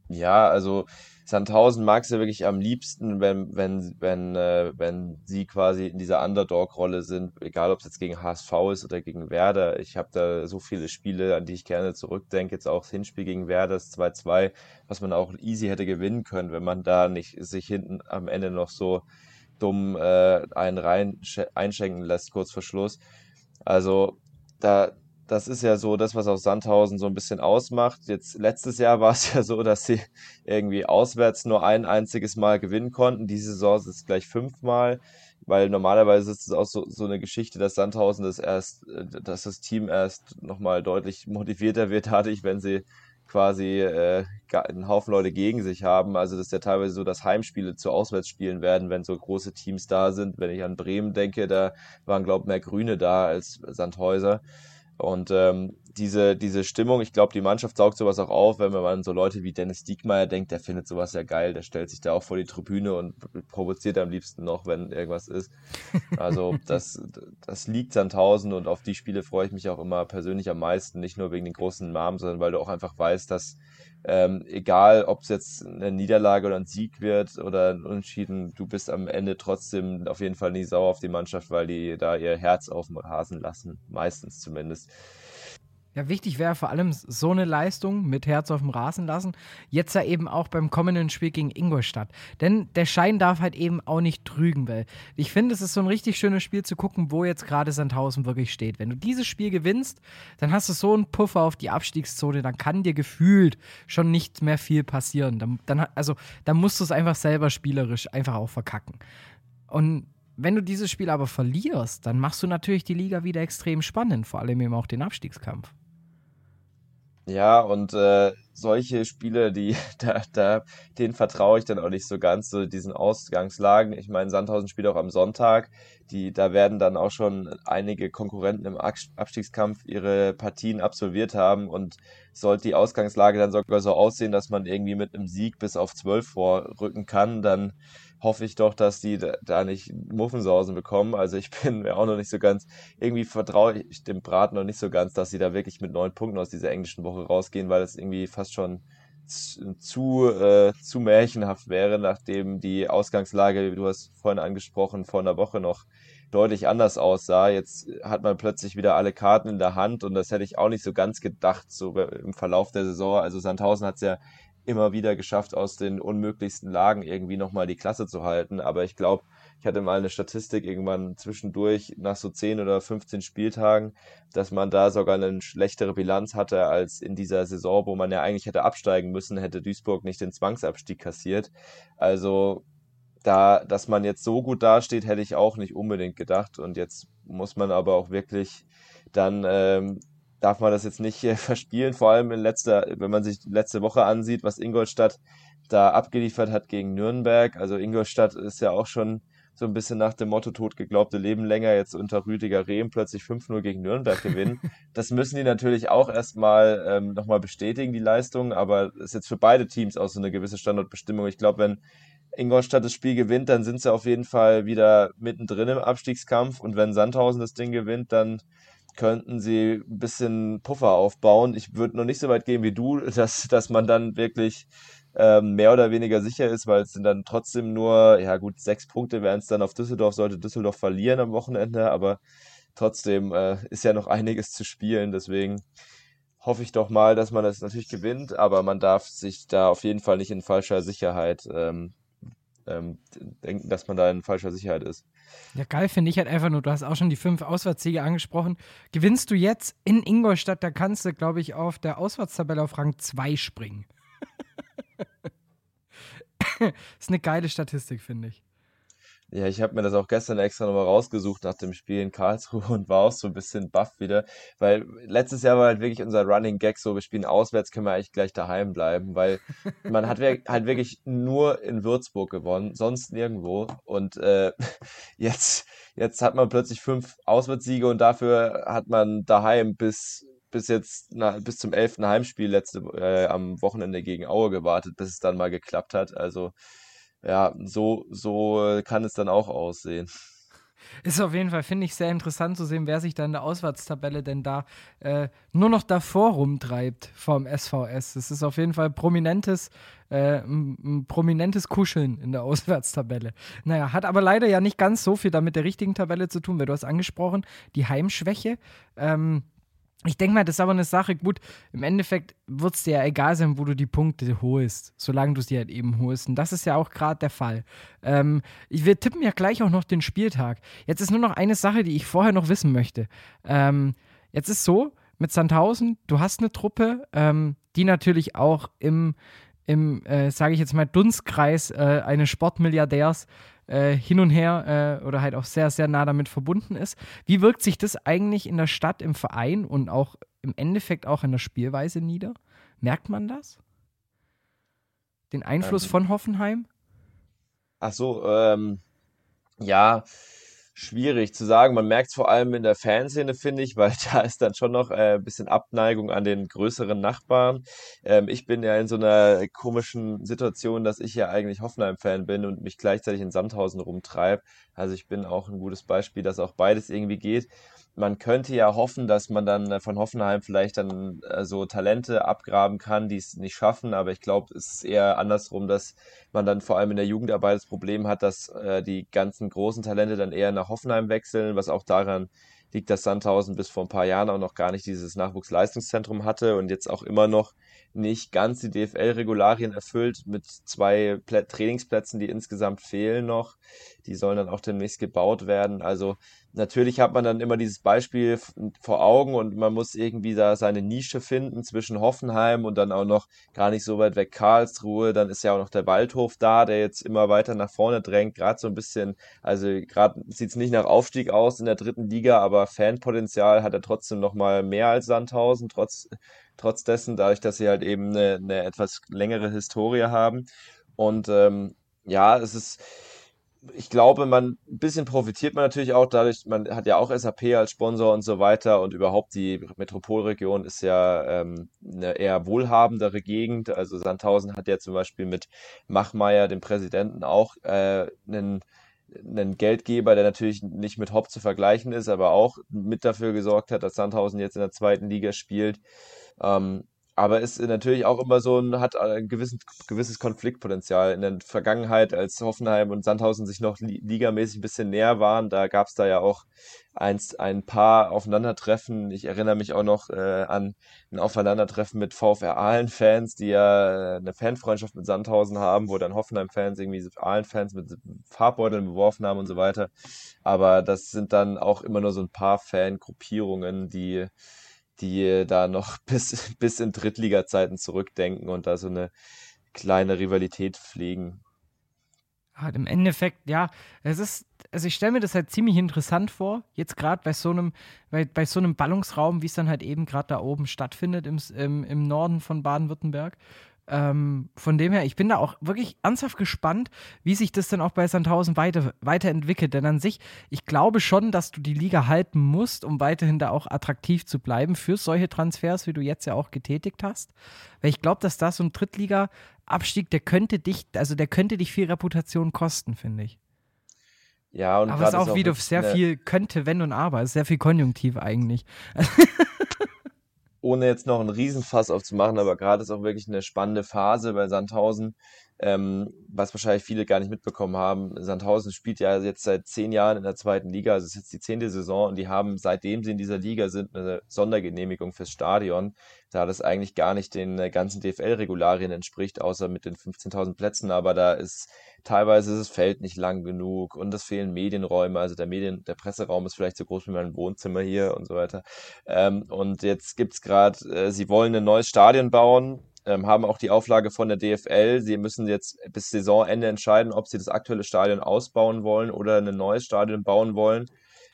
Ja, also Sandhausen mag ja wirklich am liebsten, wenn, wenn, wenn, äh, wenn sie quasi in dieser Underdog-Rolle sind, egal ob es jetzt gegen HSV ist oder gegen Werder. Ich habe da so viele Spiele, an die ich gerne zurückdenke. Jetzt auch das Hinspiel gegen Werder, das 2-2, was man auch easy hätte gewinnen können, wenn man da nicht sich hinten am Ende noch so dumm äh, einen rein einschenken lässt, kurz vor Schluss. Also da, das ist ja so das, was auch Sandhausen so ein bisschen ausmacht. Jetzt letztes Jahr war es *laughs* ja so, dass sie irgendwie auswärts nur ein einziges Mal gewinnen konnten. Diese Saison ist es gleich fünfmal. weil normalerweise ist es auch so, so eine Geschichte, dass Sandhausen das erst, äh, dass das Team erst nochmal deutlich motivierter wird, dadurch, wenn sie quasi äh, einen Haufen Leute gegen sich haben. Also das ist ja teilweise so, dass Heimspiele zu Auswärtsspielen werden, wenn so große Teams da sind. Wenn ich an Bremen denke, da waren, glaube ich, mehr Grüne da als Sandhäuser. Und ähm, diese, diese Stimmung, ich glaube, die Mannschaft saugt sowas auch auf, wenn man an so Leute wie Dennis Diekmeyer denkt, der findet sowas ja geil, der stellt sich da auch vor die Tribüne und provoziert am liebsten noch, wenn irgendwas ist. Also *laughs* das, das liegt Sandhausen und auf die Spiele freue ich mich auch immer persönlich am meisten, nicht nur wegen den großen Namen, sondern weil du auch einfach weißt, dass ähm, egal, ob es jetzt eine Niederlage oder ein Sieg wird oder ein Unentschieden, du bist am Ende trotzdem auf jeden Fall nie sauer auf die Mannschaft, weil die da ihr Herz auf dem Rasen lassen, meistens zumindest. Ja, wichtig wäre vor allem so eine Leistung mit Herz auf dem Rasen lassen. Jetzt ja eben auch beim kommenden Spiel gegen Ingolstadt. Denn der Schein darf halt eben auch nicht trügen, weil ich finde, es ist so ein richtig schönes Spiel zu gucken, wo jetzt gerade Sandhausen wirklich steht. Wenn du dieses Spiel gewinnst, dann hast du so einen Puffer auf die Abstiegszone, dann kann dir gefühlt schon nicht mehr viel passieren. Dann, dann also, dann musst du es einfach selber spielerisch einfach auch verkacken. Und wenn du dieses Spiel aber verlierst, dann machst du natürlich die Liga wieder extrem spannend, vor allem eben auch den Abstiegskampf. Ja, und äh, solche Spiele, die, *laughs* da, da, denen vertraue ich dann auch nicht so ganz, so diesen Ausgangslagen. Ich meine, Sandhausen spielt auch am Sonntag. Die, da werden dann auch schon einige Konkurrenten im Abstiegskampf ihre Partien absolviert haben und sollte die Ausgangslage dann sogar so aussehen, dass man irgendwie mit einem Sieg bis auf zwölf vorrücken kann, dann hoffe ich doch, dass die da nicht Muffensausen bekommen. Also ich *laughs* bin mir auch noch nicht so ganz, irgendwie vertraue ich dem Braten noch nicht so ganz, dass sie da wirklich mit neun Punkten aus dieser englischen Woche rausgehen, weil es irgendwie fast schon zu, äh, zu märchenhaft wäre, nachdem die Ausgangslage, wie du hast vorhin angesprochen, vor einer Woche noch deutlich anders aussah. Jetzt hat man plötzlich wieder alle Karten in der Hand und das hätte ich auch nicht so ganz gedacht, so im Verlauf der Saison. Also Sandhausen hat es ja immer wieder geschafft, aus den unmöglichsten Lagen irgendwie nochmal die Klasse zu halten. Aber ich glaube, ich hatte mal eine Statistik irgendwann zwischendurch nach so 10 oder 15 Spieltagen, dass man da sogar eine schlechtere Bilanz hatte als in dieser Saison, wo man ja eigentlich hätte absteigen müssen, hätte Duisburg nicht den Zwangsabstieg kassiert. Also da, dass man jetzt so gut dasteht, hätte ich auch nicht unbedingt gedacht. Und jetzt muss man aber auch wirklich dann ähm, darf man das jetzt nicht äh, *laughs* verspielen, vor allem in letzter, wenn man sich letzte Woche ansieht, was Ingolstadt da abgeliefert hat gegen Nürnberg. Also Ingolstadt ist ja auch schon so ein bisschen nach dem Motto tot geglaubte Leben länger jetzt unter Rüdiger Rehm plötzlich 5-0 gegen Nürnberg gewinnen. *laughs* Das müssen die natürlich auch erstmal ähm, nochmal bestätigen, die Leistung, aber ist jetzt für beide Teams auch so eine gewisse Standortbestimmung. Ich glaube, wenn Ingolstadt das Spiel gewinnt, dann sind sie auf jeden Fall wieder mittendrin im Abstiegskampf und wenn Sandhausen das Ding gewinnt, dann könnten sie ein bisschen Puffer aufbauen. Ich würde noch nicht so weit gehen wie du, *laughs* dass, dass man dann wirklich ähm, mehr oder weniger sicher ist, weil es sind dann trotzdem nur, ja gut, sechs Punkte wären es dann auf Düsseldorf, sollte Düsseldorf verlieren am Wochenende, aber trotzdem äh, ist ja noch einiges zu spielen, deswegen hoffe ich doch mal, dass man das natürlich gewinnt, aber man darf sich da auf jeden Fall nicht in falscher Sicherheit ähm, ähm, denken, dass man da in falscher Sicherheit ist. Ja, geil finde ich halt einfach nur, du hast auch schon die fünf Auswärtssiege angesprochen. Gewinnst du jetzt in Ingolstadt, da kannst du, glaube ich, auf der Auswärtstabelle auf Rang 2 springen. *laughs* ist eine geile Statistik, finde ich. Ja, ich habe mir das auch gestern extra nochmal rausgesucht nach dem Spiel in Karlsruhe *laughs* und war auch so ein bisschen baff wieder, weil letztes Jahr war halt wirklich unser Running Gag so, wir spielen auswärts, können wir eigentlich gleich daheim bleiben, weil *laughs* man hat halt wirklich nur in Würzburg gewonnen, sonst nirgendwo und äh, *laughs* jetzt, jetzt hat man plötzlich fünf Auswärtssiege und dafür hat man daheim bis bis jetzt na, bis zum elften Heimspiel letzte äh, am Wochenende gegen Aue gewartet, bis es dann mal geklappt hat. Also ja, so, so kann es dann auch aussehen. Ist auf jeden Fall, finde ich, sehr interessant zu sehen, wer sich da in der Auswärtstabelle denn da äh, nur noch davor rumtreibt vom SVS. Es ist auf jeden Fall prominentes, äh, ein, prominentes Kuscheln in der Auswärtstabelle. Naja, hat aber leider ja nicht ganz so viel damit der richtigen Tabelle zu tun, weil du hast angesprochen, die Heimschwäche. Ähm, ich denke mal, das ist aber eine Sache, gut, im Endeffekt wird es dir ja egal sein, wo du die Punkte holst, solange du sie halt eben holst. Und das ist ja auch gerade der Fall. Ähm, wir tippen ja gleich auch noch den Spieltag. Jetzt ist nur noch eine Sache, die ich vorher noch wissen möchte. Ähm, jetzt ist so, mit Sandhausen, du hast eine Truppe, ähm, die natürlich auch im, im äh, sage ich jetzt mal, Dunstkreis äh, eines Sportmilliardärs äh, hin und her äh, oder halt auch sehr, sehr nah damit verbunden ist. Wie wirkt sich das eigentlich in der Stadt, im Verein und auch im Endeffekt auch in der Spielweise nieder? Merkt man das? Den Einfluss Ähm, von Hoffenheim? Ach so, ähm, ja, schwierig zu sagen. Man merkt es vor allem in der Fanszene, finde ich, weil *laughs* da ist dann schon noch äh, ein bisschen Abneigung an den größeren Nachbarn. Ähm, ich bin ja in so einer komischen Situation, dass ich ja eigentlich Hoffenheim-Fan bin und mich gleichzeitig in Sandhausen rumtreibe. Also ich bin auch ein gutes Beispiel, dass auch beides irgendwie geht. Man könnte ja hoffen, dass man dann äh, von Hoffenheim vielleicht dann äh, so Talente abgraben kann, die es nicht schaffen, aber ich glaube, es ist eher andersrum, dass man dann vor allem in der Jugendarbeit das Problem hat, dass äh, die ganzen großen Talente dann eher nach Hoffenheim wechseln, was auch daran liegt, dass Sandhausen bis vor ein paar Jahren auch noch gar nicht dieses Nachwuchsleistungszentrum hatte und jetzt auch immer noch nicht ganz die DFL-Regularien erfüllt mit zwei Plä Trainingsplätzen, die insgesamt fehlen noch. Die sollen dann auch demnächst gebaut werden. Also natürlich hat man dann immer dieses Beispiel vor Augen und man muss irgendwie da seine Nische finden zwischen Hoffenheim und dann auch noch gar nicht so weit weg Karlsruhe. Dann ist ja auch noch der Waldhof da, der jetzt immer weiter nach vorne drängt. Gerade so ein bisschen, also gerade sieht es nicht nach Aufstieg aus in der dritten Liga, aber Fanpotenzial hat er trotzdem noch mal mehr als Sandhausen, trotz, trotz dessen, dadurch, dass sie halt eben eine, eine etwas längere Historie haben. Und ähm, ja, es ist, ich glaube, man ein bisschen profitiert man natürlich auch dadurch, man hat ja auch SAP als Sponsor und so weiter und überhaupt die Metropolregion ist ja ähm, eine eher wohlhabendere Gegend. Also Sandhausen hat ja zum Beispiel mit Machmeier, dem Präsidenten, auch äh, einen einen Geldgeber, der natürlich nicht mit Hopp zu vergleichen ist, aber auch mit dafür gesorgt hat, dass Sandhausen jetzt in der zweiten Liga spielt. Ähm, aber ist natürlich auch immer so ein, hat ein gewissen, gewisses Konfliktpotenzial. In der Vergangenheit, als Hoffenheim und Sandhausen sich noch li ligamäßig ein bisschen näher waren, da gab es da ja auch eins, ein paar Aufeinandertreffen. Ich erinnere mich auch noch äh, an ein Aufeinandertreffen mit VfR Aalen-Fans, die ja äh, eine Fanfreundschaft mit Sandhausen haben, wo dann Hoffenheim-Fans irgendwie Aalen-Fans mit Farbbeuteln beworfen haben und so weiter. Aber das sind dann auch immer nur so ein paar Fangruppierungen, die die da noch *laughs* bis, bis in Drittliga-Zeiten zurückdenken und da so eine kleine Rivalität pflegen. Halt Im Endeffekt, ja, es ist, also ich stelle mir das halt ziemlich interessant vor, jetzt gerade bei so einem, bei, bei so einem Ballungsraum, wie es dann halt eben gerade da oben stattfindet, im, im, im Norden von Baden-Württemberg. Ähm, von dem her, ich bin da auch wirklich ernsthaft gespannt, wie sich das dann auch bei Sandhausen weiter, weiterentwickelt. Denn an sich, ich glaube schon, dass du die Liga halten musst, um weiterhin da auch attraktiv zu bleiben für solche Transfers, wie du jetzt ja auch getätigt hast. Weil ich glaube, dass da so ein Drittliga-Abstieg, der könnte dich, also der könnte dich viel Reputation kosten, finde ich. Ja, und Aber es ist gerade auch wieder sehr viel könnte, wenn und aber. Es ist sehr viel Konjunktiv eigentlich. *laughs* ohne jetzt noch einen Riesenfass aufzumachen, aber gerade ist auch wirklich eine spannende Phase bei Sandhausen, ähm, was wahrscheinlich viele gar nicht mitbekommen haben. Sandhausen spielt ja jetzt seit zehn Jahren in der zweiten Liga, also es ist jetzt die zehnte Saison und die haben, seitdem sie in dieser Liga sind, eine Sondergenehmigung fürs Stadion, da das eigentlich gar nicht den äh, ganzen DFL-Regularien entspricht, außer mit den 15.000 Plätzen, aber da ist teilweise ist das Feld nicht lang genug und es fehlen Medienräume, also der Medien, der Presseraum ist vielleicht so groß wie mein Wohnzimmer hier und so weiter. Ähm, und jetzt gibt's gerade, äh, sie wollen ein neues Stadion bauen, ähm, haben auch die Auflage von der DFL. Sie müssen jetzt bis Saisonende entscheiden, ob sie das aktuelle Stadion ausbauen wollen oder ein neues Stadion bauen wollen.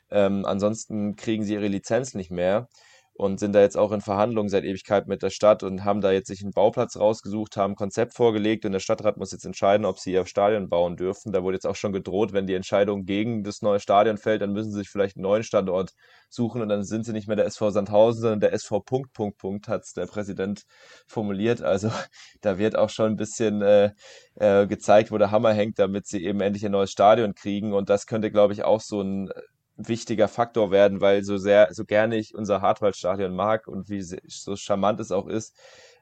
Ähm, ansonsten kriegen sie ihre Lizenz nicht mehr und sind da jetzt auch in Verhandlungen seit Ewigkeit mit der Stadt und haben da jetzt sich einen Bauplatz rausgesucht, haben ein Konzept vorgelegt und der Stadtrat muss jetzt entscheiden, ob sie ihr Stadion bauen dürfen. Da wurde jetzt auch schon gedroht, wenn die Entscheidung gegen das neue Stadion fällt, dann müssen sie sich vielleicht einen neuen Standort suchen und dann sind sie nicht mehr der SV Sandhausen, sondern der SV Punkt, Punkt, Punkt, hat der Präsident formuliert. Also *laughs* da wird auch schon ein bisschen äh, äh, gezeigt, wo der Hammer hängt, damit sie eben endlich ein neues Stadion kriegen und das könnte, glaube ich, auch so ein wichtiger Faktor werden, weil so sehr, so gerne ich unser Hartwaldstadion mag und wie so charmant es auch ist,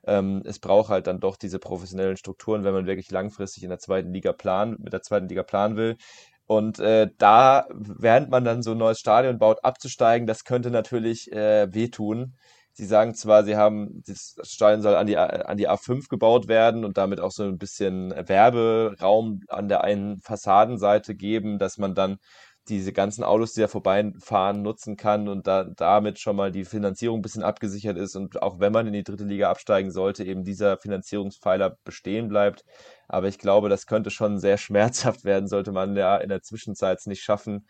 ähm, es braucht halt dann doch diese professionellen Strukturen, wenn man wirklich langfristig in der zweiten Liga planen, mit der zweiten Liga planen will. Und äh, da, während man dann so ein neues Stadion baut, abzusteigen, das könnte natürlich äh, wehtun. Sie sagen zwar, sie haben, das Stadion soll an die, an die A5 gebaut werden und damit auch so ein bisschen Werberaum an der einen Fassadenseite geben, dass man dann diese ganzen Autos, die da vorbeifahren, nutzen kann und da, damit schon mal die Finanzierung ein bisschen abgesichert ist und auch wenn man in die dritte Liga absteigen sollte, eben dieser Finanzierungspfeiler bestehen bleibt. Aber ich glaube, das könnte schon sehr *laughs* schmerzhaft werden, sollte man ja in der Zwischenzeit es nicht schaffen,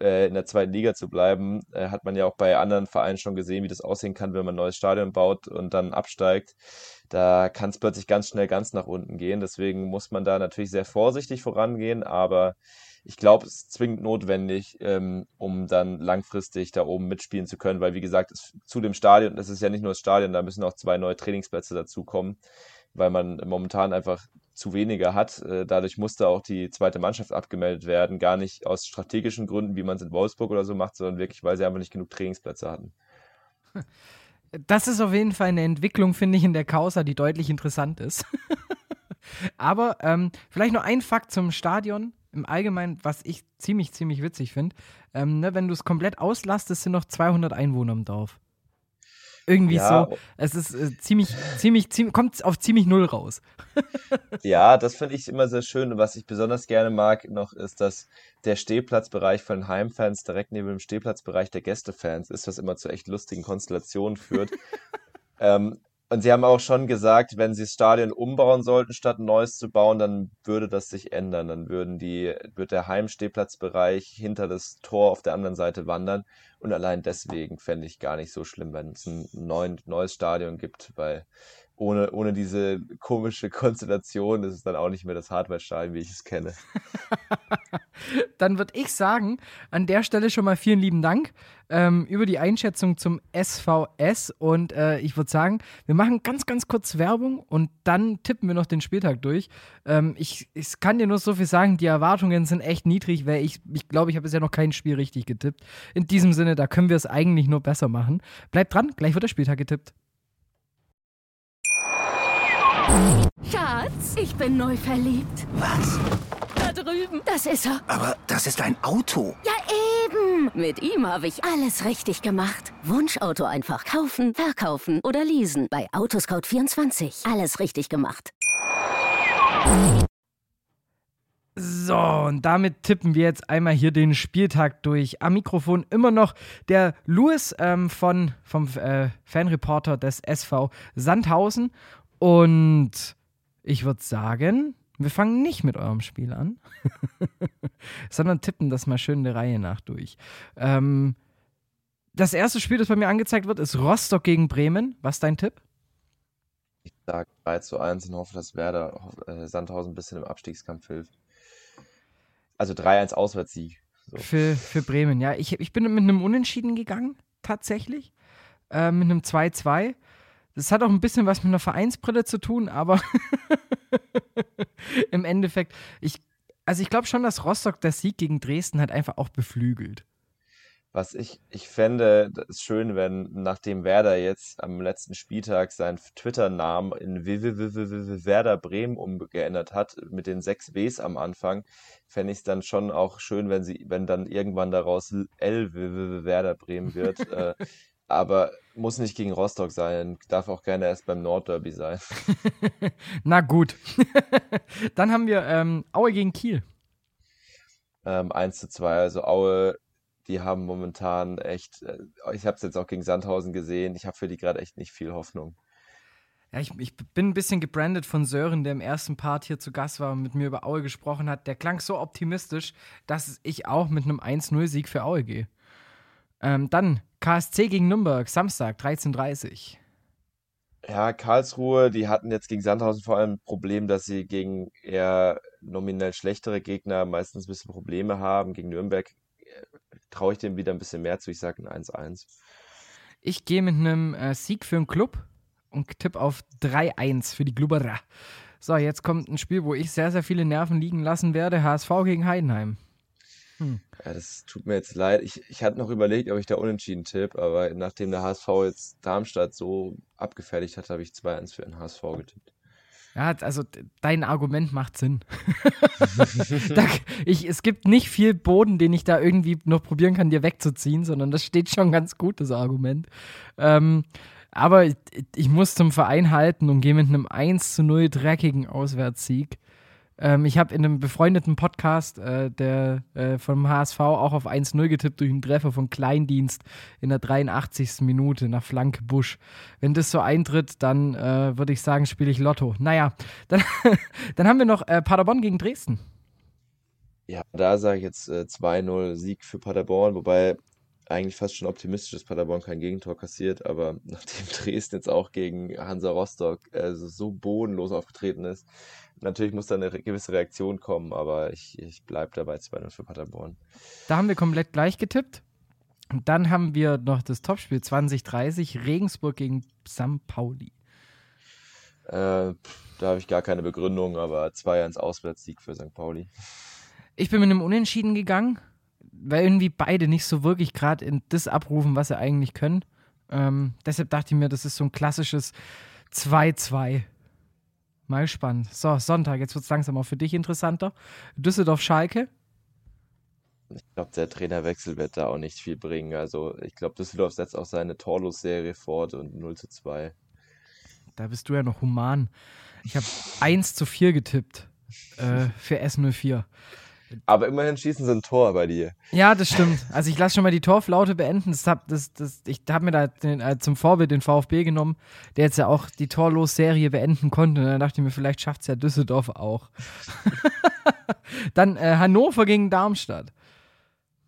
äh, in der zweiten Liga zu bleiben. Äh, hat man ja auch bei anderen Vereinen schon gesehen, wie das aussehen kann, wenn man ein neues Stadion baut und dann absteigt. Da kann es plötzlich ganz schnell ganz nach unten gehen. Deswegen muss man da natürlich sehr vorsichtig vorangehen, aber ich glaube, es ist zwingend notwendig, ähm, um dann langfristig da oben mitspielen zu können, weil wie gesagt, es, zu dem Stadion, das ist ja nicht nur das Stadion, da müssen auch zwei neue Trainingsplätze dazukommen, weil man momentan einfach zu weniger hat. Äh, dadurch musste auch die zweite Mannschaft abgemeldet werden, gar nicht aus strategischen Gründen, wie man es in Wolfsburg oder so macht, sondern wirklich, weil sie einfach nicht genug Trainingsplätze hatten. *laughs* Das ist auf jeden Fall eine Entwicklung, finde ich, in der Causa, die deutlich interessant ist. *laughs* Aber ähm, vielleicht noch ein Fakt zum Stadion im Allgemeinen, was ich ziemlich, ziemlich witzig finde. Ähm, ne, wenn du es komplett auslastest, sind noch 200 Einwohner im Dorf. Irgendwie ja. so. Es ist äh, ziemlich, ziemlich, ziemlich, kommt auf ziemlich null raus. *laughs* ja, das finde ich immer sehr schön. Was ich besonders gerne mag noch, ist, dass der Stehplatzbereich von den Heimfans direkt neben dem Stehplatzbereich der Gästefans ist, was immer zu echt lustigen Konstellationen führt. *laughs* ähm, und sie haben auch schon gesagt, wenn sie das Stadion umbauen sollten, statt ein neues zu bauen, dann würde das sich ändern. Dann würden die, wird der Heimstehplatzbereich hinter das Tor auf der anderen Seite wandern. Und allein deswegen fände ich gar nicht so schlimm, wenn es ein neuen, neues Stadion gibt, weil ohne, ohne diese komische Konstellation ist es dann auch nicht mehr das Hardware-Stadion, wie ich es kenne. *laughs* dann würde ich sagen, an der Stelle schon mal vielen lieben Dank ähm, über die Einschätzung zum SVS. Und äh, ich würde sagen, wir machen ganz, ganz kurz Werbung und dann tippen wir noch den Spieltag durch. Ähm, ich, ich kann dir nur so viel sagen, die Erwartungen sind echt niedrig, weil ich glaube, ich, glaub, ich habe bisher noch kein Spiel richtig getippt. In diesem Sinne, da können wir es eigentlich nur besser machen. Bleibt dran, gleich wird der Spieltag getippt. Schatz, ich bin neu verliebt. Was? Da drüben. Das ist er. Aber das ist ein Auto. Ja, eben. Mit ihm habe ich alles richtig gemacht. Wunschauto einfach kaufen, verkaufen oder leasen. Bei Autoscout24. Alles richtig gemacht. So, und damit tippen wir jetzt einmal hier den Spieltag durch. Am Mikrofon immer noch der Louis ähm, von, vom äh, Fanreporter des SV Sandhausen. Und ich würde sagen, wir fangen nicht mit eurem Spiel an, *laughs* sondern tippen das mal schön der Reihe nach durch. Ähm, das erste Spiel, das bei mir angezeigt wird, ist Rostock gegen Bremen. Was ist dein Tipp? Ich sage 3 zu 1 und hoffe, dass Werder äh, Sandhausen ein bisschen im Abstiegskampf hilft. Also 3-1 Auswärtssieg. So. Für, für Bremen, ja. Ich, ich bin mit einem Unentschieden gegangen, tatsächlich. Äh, mit einem 2-2. Das hat auch ein bisschen was mit einer Vereinsbrille zu tun, aber im Endeffekt, ich, also ich glaube schon, dass Rostock der Sieg gegen Dresden halt einfach auch beflügelt. Was ich, ich fände es schön, wenn nachdem Werder jetzt am letzten Spieltag seinen Twitter-Namen in Werder Bremen umgeändert hat, mit den sechs Ws am Anfang, fände ich es dann schon auch schön, wenn sie, wenn dann irgendwann daraus L Werder Bremen wird. äh, aber muss nicht gegen Rostock sein. Darf auch gerne erst beim Nordderby sein. *laughs* Na gut. *laughs* Dann haben wir ähm, Aue gegen Kiel. Ähm, 1 zu 2. Also Aue, die haben momentan echt, äh, ich habe es jetzt auch gegen Sandhausen gesehen, ich habe für die gerade echt nicht viel Hoffnung. Ja, ich, ich, bin ein bisschen gebrandet von Sören, der im ersten Part hier zu Gast war und mit mir über Aue gesprochen hat. Der klang so optimistisch, dass ich auch mit einem 1-0-Sieg für Aue gehe. Ähm, dann KSC gegen Nürnberg, Samstag, 13.30 Ja, Karlsruhe, die hatten jetzt gegen Sandhausen vor allem ein Problem, dass sie gegen eher nominell schlechtere Gegner meistens ein bisschen Probleme haben. Gegen Nürnberg äh, traue ich dem wieder ein bisschen mehr zu. Ich sage ein 1-1. Ich gehe mit einem äh, Sieg für den Club und tippe auf 3-1 für die Glubberer. So, jetzt kommt ein Spiel, wo ich sehr, sehr viele Nerven liegen lassen werde. HSV gegen Heidenheim. Hm. Ja, das tut mir jetzt leid. Ich, ich hatte noch überlegt, ob ich da unentschieden tippe, aber nachdem der HSV jetzt Darmstadt so abgefertigt hat, habe ich 2-1 für den HSV getippt. Ja, also dein Argument macht Sinn. *laughs* da, ich, es gibt nicht viel Boden, den ich da irgendwie noch probieren kann, dir wegzuziehen, sondern das steht schon ganz gut, das Argument. Ähm, aber ich, ich, muss zum Verein halten und gehe mit einem 1 zu 0 dreckigen Auswärtssieg Ähm, ich habe in einem befreundeten Podcast äh, der, äh, vom HSV auch auf 1-0 getippt durch einen Treffer von Kleindienst in der 83. Minute nach Flanke Busch. Wenn das so eintritt, dann äh, würde ich sagen, spiele ich Lotto. Naja, *laughs* dann, dann haben wir noch äh, Paderborn gegen Dresden. Ja, da sage ich jetzt äh, 2-0 Sieg für Paderborn, wobei eigentlich fast schon optimistisch, dass Paderborn kein Gegentor kassiert, aber *laughs* nachdem Dresden jetzt auch gegen Hansa Rostock also so bodenlos aufgetreten ist, natürlich muss da eine gewisse Reaktion kommen, aber ich, ich bleibe dabei 2-0 für Paderborn. Da haben wir komplett gleich getippt. Und dann haben wir noch das Topspiel 2030, Regensburg gegen St. Pauli. Äh, da habe ich gar keine Begründung, aber 2-1 Auswärtssieg für St. Pauli. Ich bin mit einem Unentschieden gegangen weil irgendwie beide nicht so wirklich gerade in das abrufen, was sie eigentlich können. Ähm, deshalb dachte ich mir, das ist so ein klassisches 2-2. Mal gespannt. So, Sonntag, jetzt wird es langsam auch für dich interessanter. Düsseldorf-Schalke. Ich glaube, der Trainerwechsel wird da auch nicht viel bringen. Also, ich glaube, Düsseldorf setzt auch seine Torlos-Serie fort und 0 zu 2. Da bist du ja noch human. Ich habe 1 zu 4 getippt äh, für S04. Aber immerhin schießen sie ein Tor bei dir. Ja, das stimmt. Also ich lasse schon mal die Torflaute beenden. Das hab, das, das, ich habe mir da den, äh, zum Vorbild den VfB genommen, der jetzt ja auch die Torlos-Serie beenden konnte. Und dann dachte ich mir, vielleicht schafft es ja Düsseldorf auch. *laughs* Dann äh, Hannover gegen Darmstadt.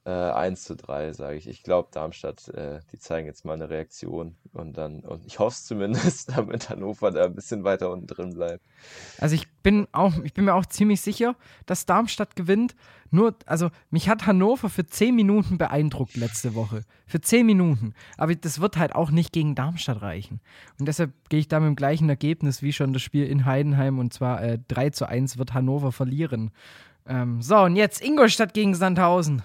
Äh, 1 zu 3, sage ich. Ich glaube, Darmstadt, äh, die zeigen jetzt mal eine Reaktion. Und dann, und ich hoffe es zumindest, *laughs* damit Hannover da ein bisschen weiter unten drin bleibt. Also ich bin auch, ich bin mir auch ziemlich sicher, dass Darmstadt gewinnt. Nur, also mich hat Hannover für 10 Minuten beeindruckt letzte Woche. Für 10 Minuten. Aber das wird halt auch nicht gegen Darmstadt reichen. Und deshalb gehe ich da mit dem gleichen Ergebnis wie schon das Spiel in Heidenheim. Und zwar äh, 3 zu 1 wird Hannover verlieren. Ähm, so, und jetzt Ingolstadt gegen Sandhausen.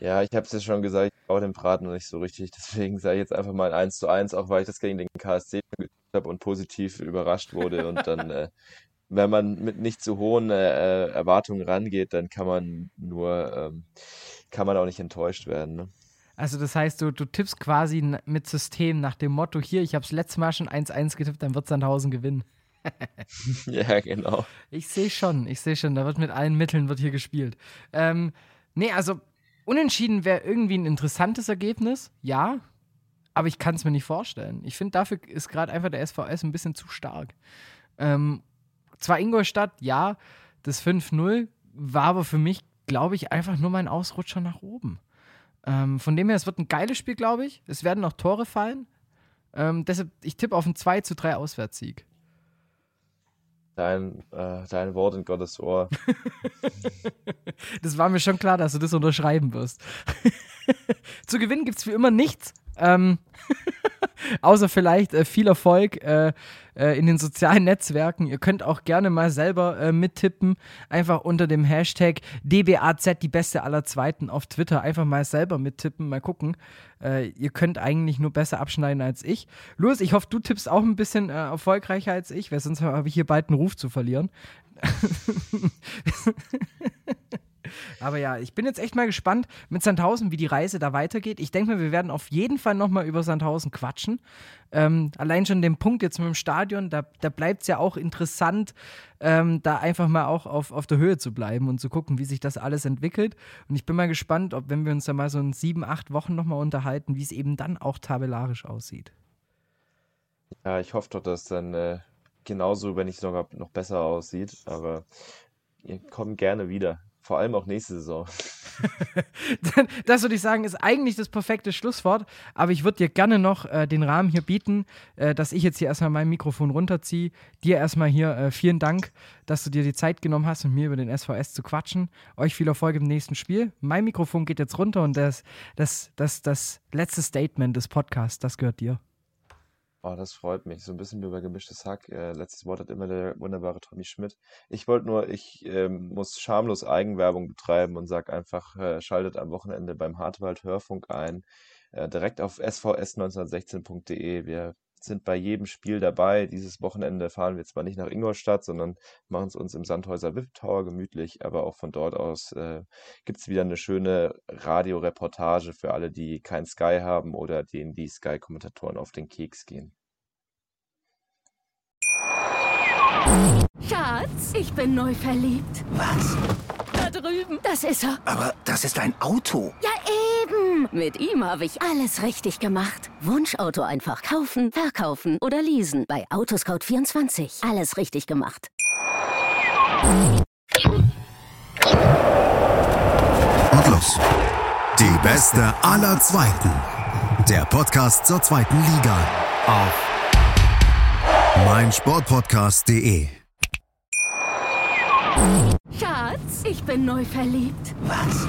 Ja, ich habe es ja schon gesagt, ich brauche den Braten noch nicht so richtig. *laughs* Deswegen sage ich jetzt einfach mal ein 1 zu 1, auch weil ich das gegen den KSC getippt habe und positiv überrascht wurde. Und dann, äh, *laughs* wenn man mit nicht zu hohen äh, Erwartungen rangeht, dann kann man nur, ähm, kann man auch nicht enttäuscht werden. Ne? Also das heißt, du, du tippst quasi mit System nach dem Motto, hier, ich habe das letzte Mal schon 1-1 getippt, dann wird Sandhausen gewinnen. *laughs* ja, genau. Ich sehe schon, ich sehe schon, da wird mit allen Mitteln wird hier gespielt. Ähm, nee, also Unentschieden wäre irgendwie ein interessantes Ergebnis, ja, aber ich kann es mir nicht vorstellen. Ich finde, dafür ist gerade einfach der SVS ein bisschen zu stark. Ähm, zwar Ingolstadt, ja, das 5-0 war aber für mich, glaube ich, einfach nur mein Ausrutscher nach oben. Ähm, von dem her, es wird ein geiles Spiel, glaube ich. Es werden noch Tore fallen. Ähm, deshalb, ich tippe auf einen 2 zu 3 Auswärtssieg. Dein, äh, dein Wort in Gottes Ohr. *laughs* das war mir schon klar, dass du das unterschreiben wirst. *laughs* Zu gewinnen gibt es wie immer nichts. Ähm, *laughs* außer vielleicht äh, viel Erfolg äh, äh, in den sozialen Netzwerken. Ihr könnt auch gerne mal selber äh, mittippen. Einfach unter dem Hashtag DBAZ, die beste aller Zweiten auf Twitter. Einfach mal selber mittippen, mal gucken. Äh, ihr könnt eigentlich nur besser abschneiden als ich. Louis, ich hoffe, du tippst auch ein bisschen äh, erfolgreicher als ich, weil sonst habe ich hier bald einen Ruf zu verlieren. *laughs* Aber ja, ich bin jetzt echt mal gespannt mit Sandhausen, wie die Reise da weitergeht. Ich denke mal, wir werden auf jeden Fall nochmal über Sandhausen quatschen. Ähm, allein schon den Punkt jetzt mit dem Stadion, da, da bleibt es ja auch interessant, ähm, da einfach mal auch auf, auf der Höhe zu bleiben und zu gucken, wie sich das alles entwickelt. Und ich bin mal gespannt, ob, wenn wir uns da mal so in sieben, acht Wochen nochmal unterhalten, wie es eben dann auch tabellarisch aussieht. Ja, ich hoffe doch, dass dann äh, genauso, wenn nicht sogar noch besser aussieht. Aber ihr kommt gerne wieder. Vor allem auch nächste Saison. *laughs* das würde ich sagen, ist eigentlich das perfekte Schlusswort. Aber ich würde dir gerne noch äh, den Rahmen hier bieten, äh, dass ich jetzt hier erstmal mein Mikrofon runterziehe. Dir erstmal hier äh, vielen Dank, dass du dir die Zeit genommen hast, mit mir über den SVS zu quatschen. Euch viel Erfolg im nächsten Spiel. Mein Mikrofon geht jetzt runter und das, das, das, das letzte Statement des Podcasts, das gehört dir. Oh, das freut mich. So ein bisschen wie bei gemischtes Hack. Äh, letztes Wort hat immer der wunderbare Tommy Schmidt. Ich wollte nur, ich ähm, muss schamlos Eigenwerbung betreiben und sage einfach, äh, schaltet am Wochenende beim Hartwald Hörfunk ein. Äh, direkt auf svs1916.de. Wir sind bei jedem Spiel dabei. Dieses Wochenende fahren wir zwar nicht nach Ingolstadt, sondern machen es uns im Sandhäuser VIP Tower gemütlich, aber auch von dort aus äh, gibt es wieder eine schöne Radioreportage für alle, die kein Sky haben oder denen die Sky-Kommentatoren auf den Keks gehen. Schatz, ich bin neu verliebt. Was? Da drüben. Das ist er. Aber das ist ein Auto. Ja, eben. Mit ihm habe ich alles richtig gemacht. Wunschauto einfach kaufen, verkaufen oder leasen. Bei Autoscout24. Alles richtig gemacht. Und los. Die beste aller Zweiten. Der Podcast zur zweiten Liga. Auf meinsportpodcast.de. Schatz, ich bin neu verliebt. Was?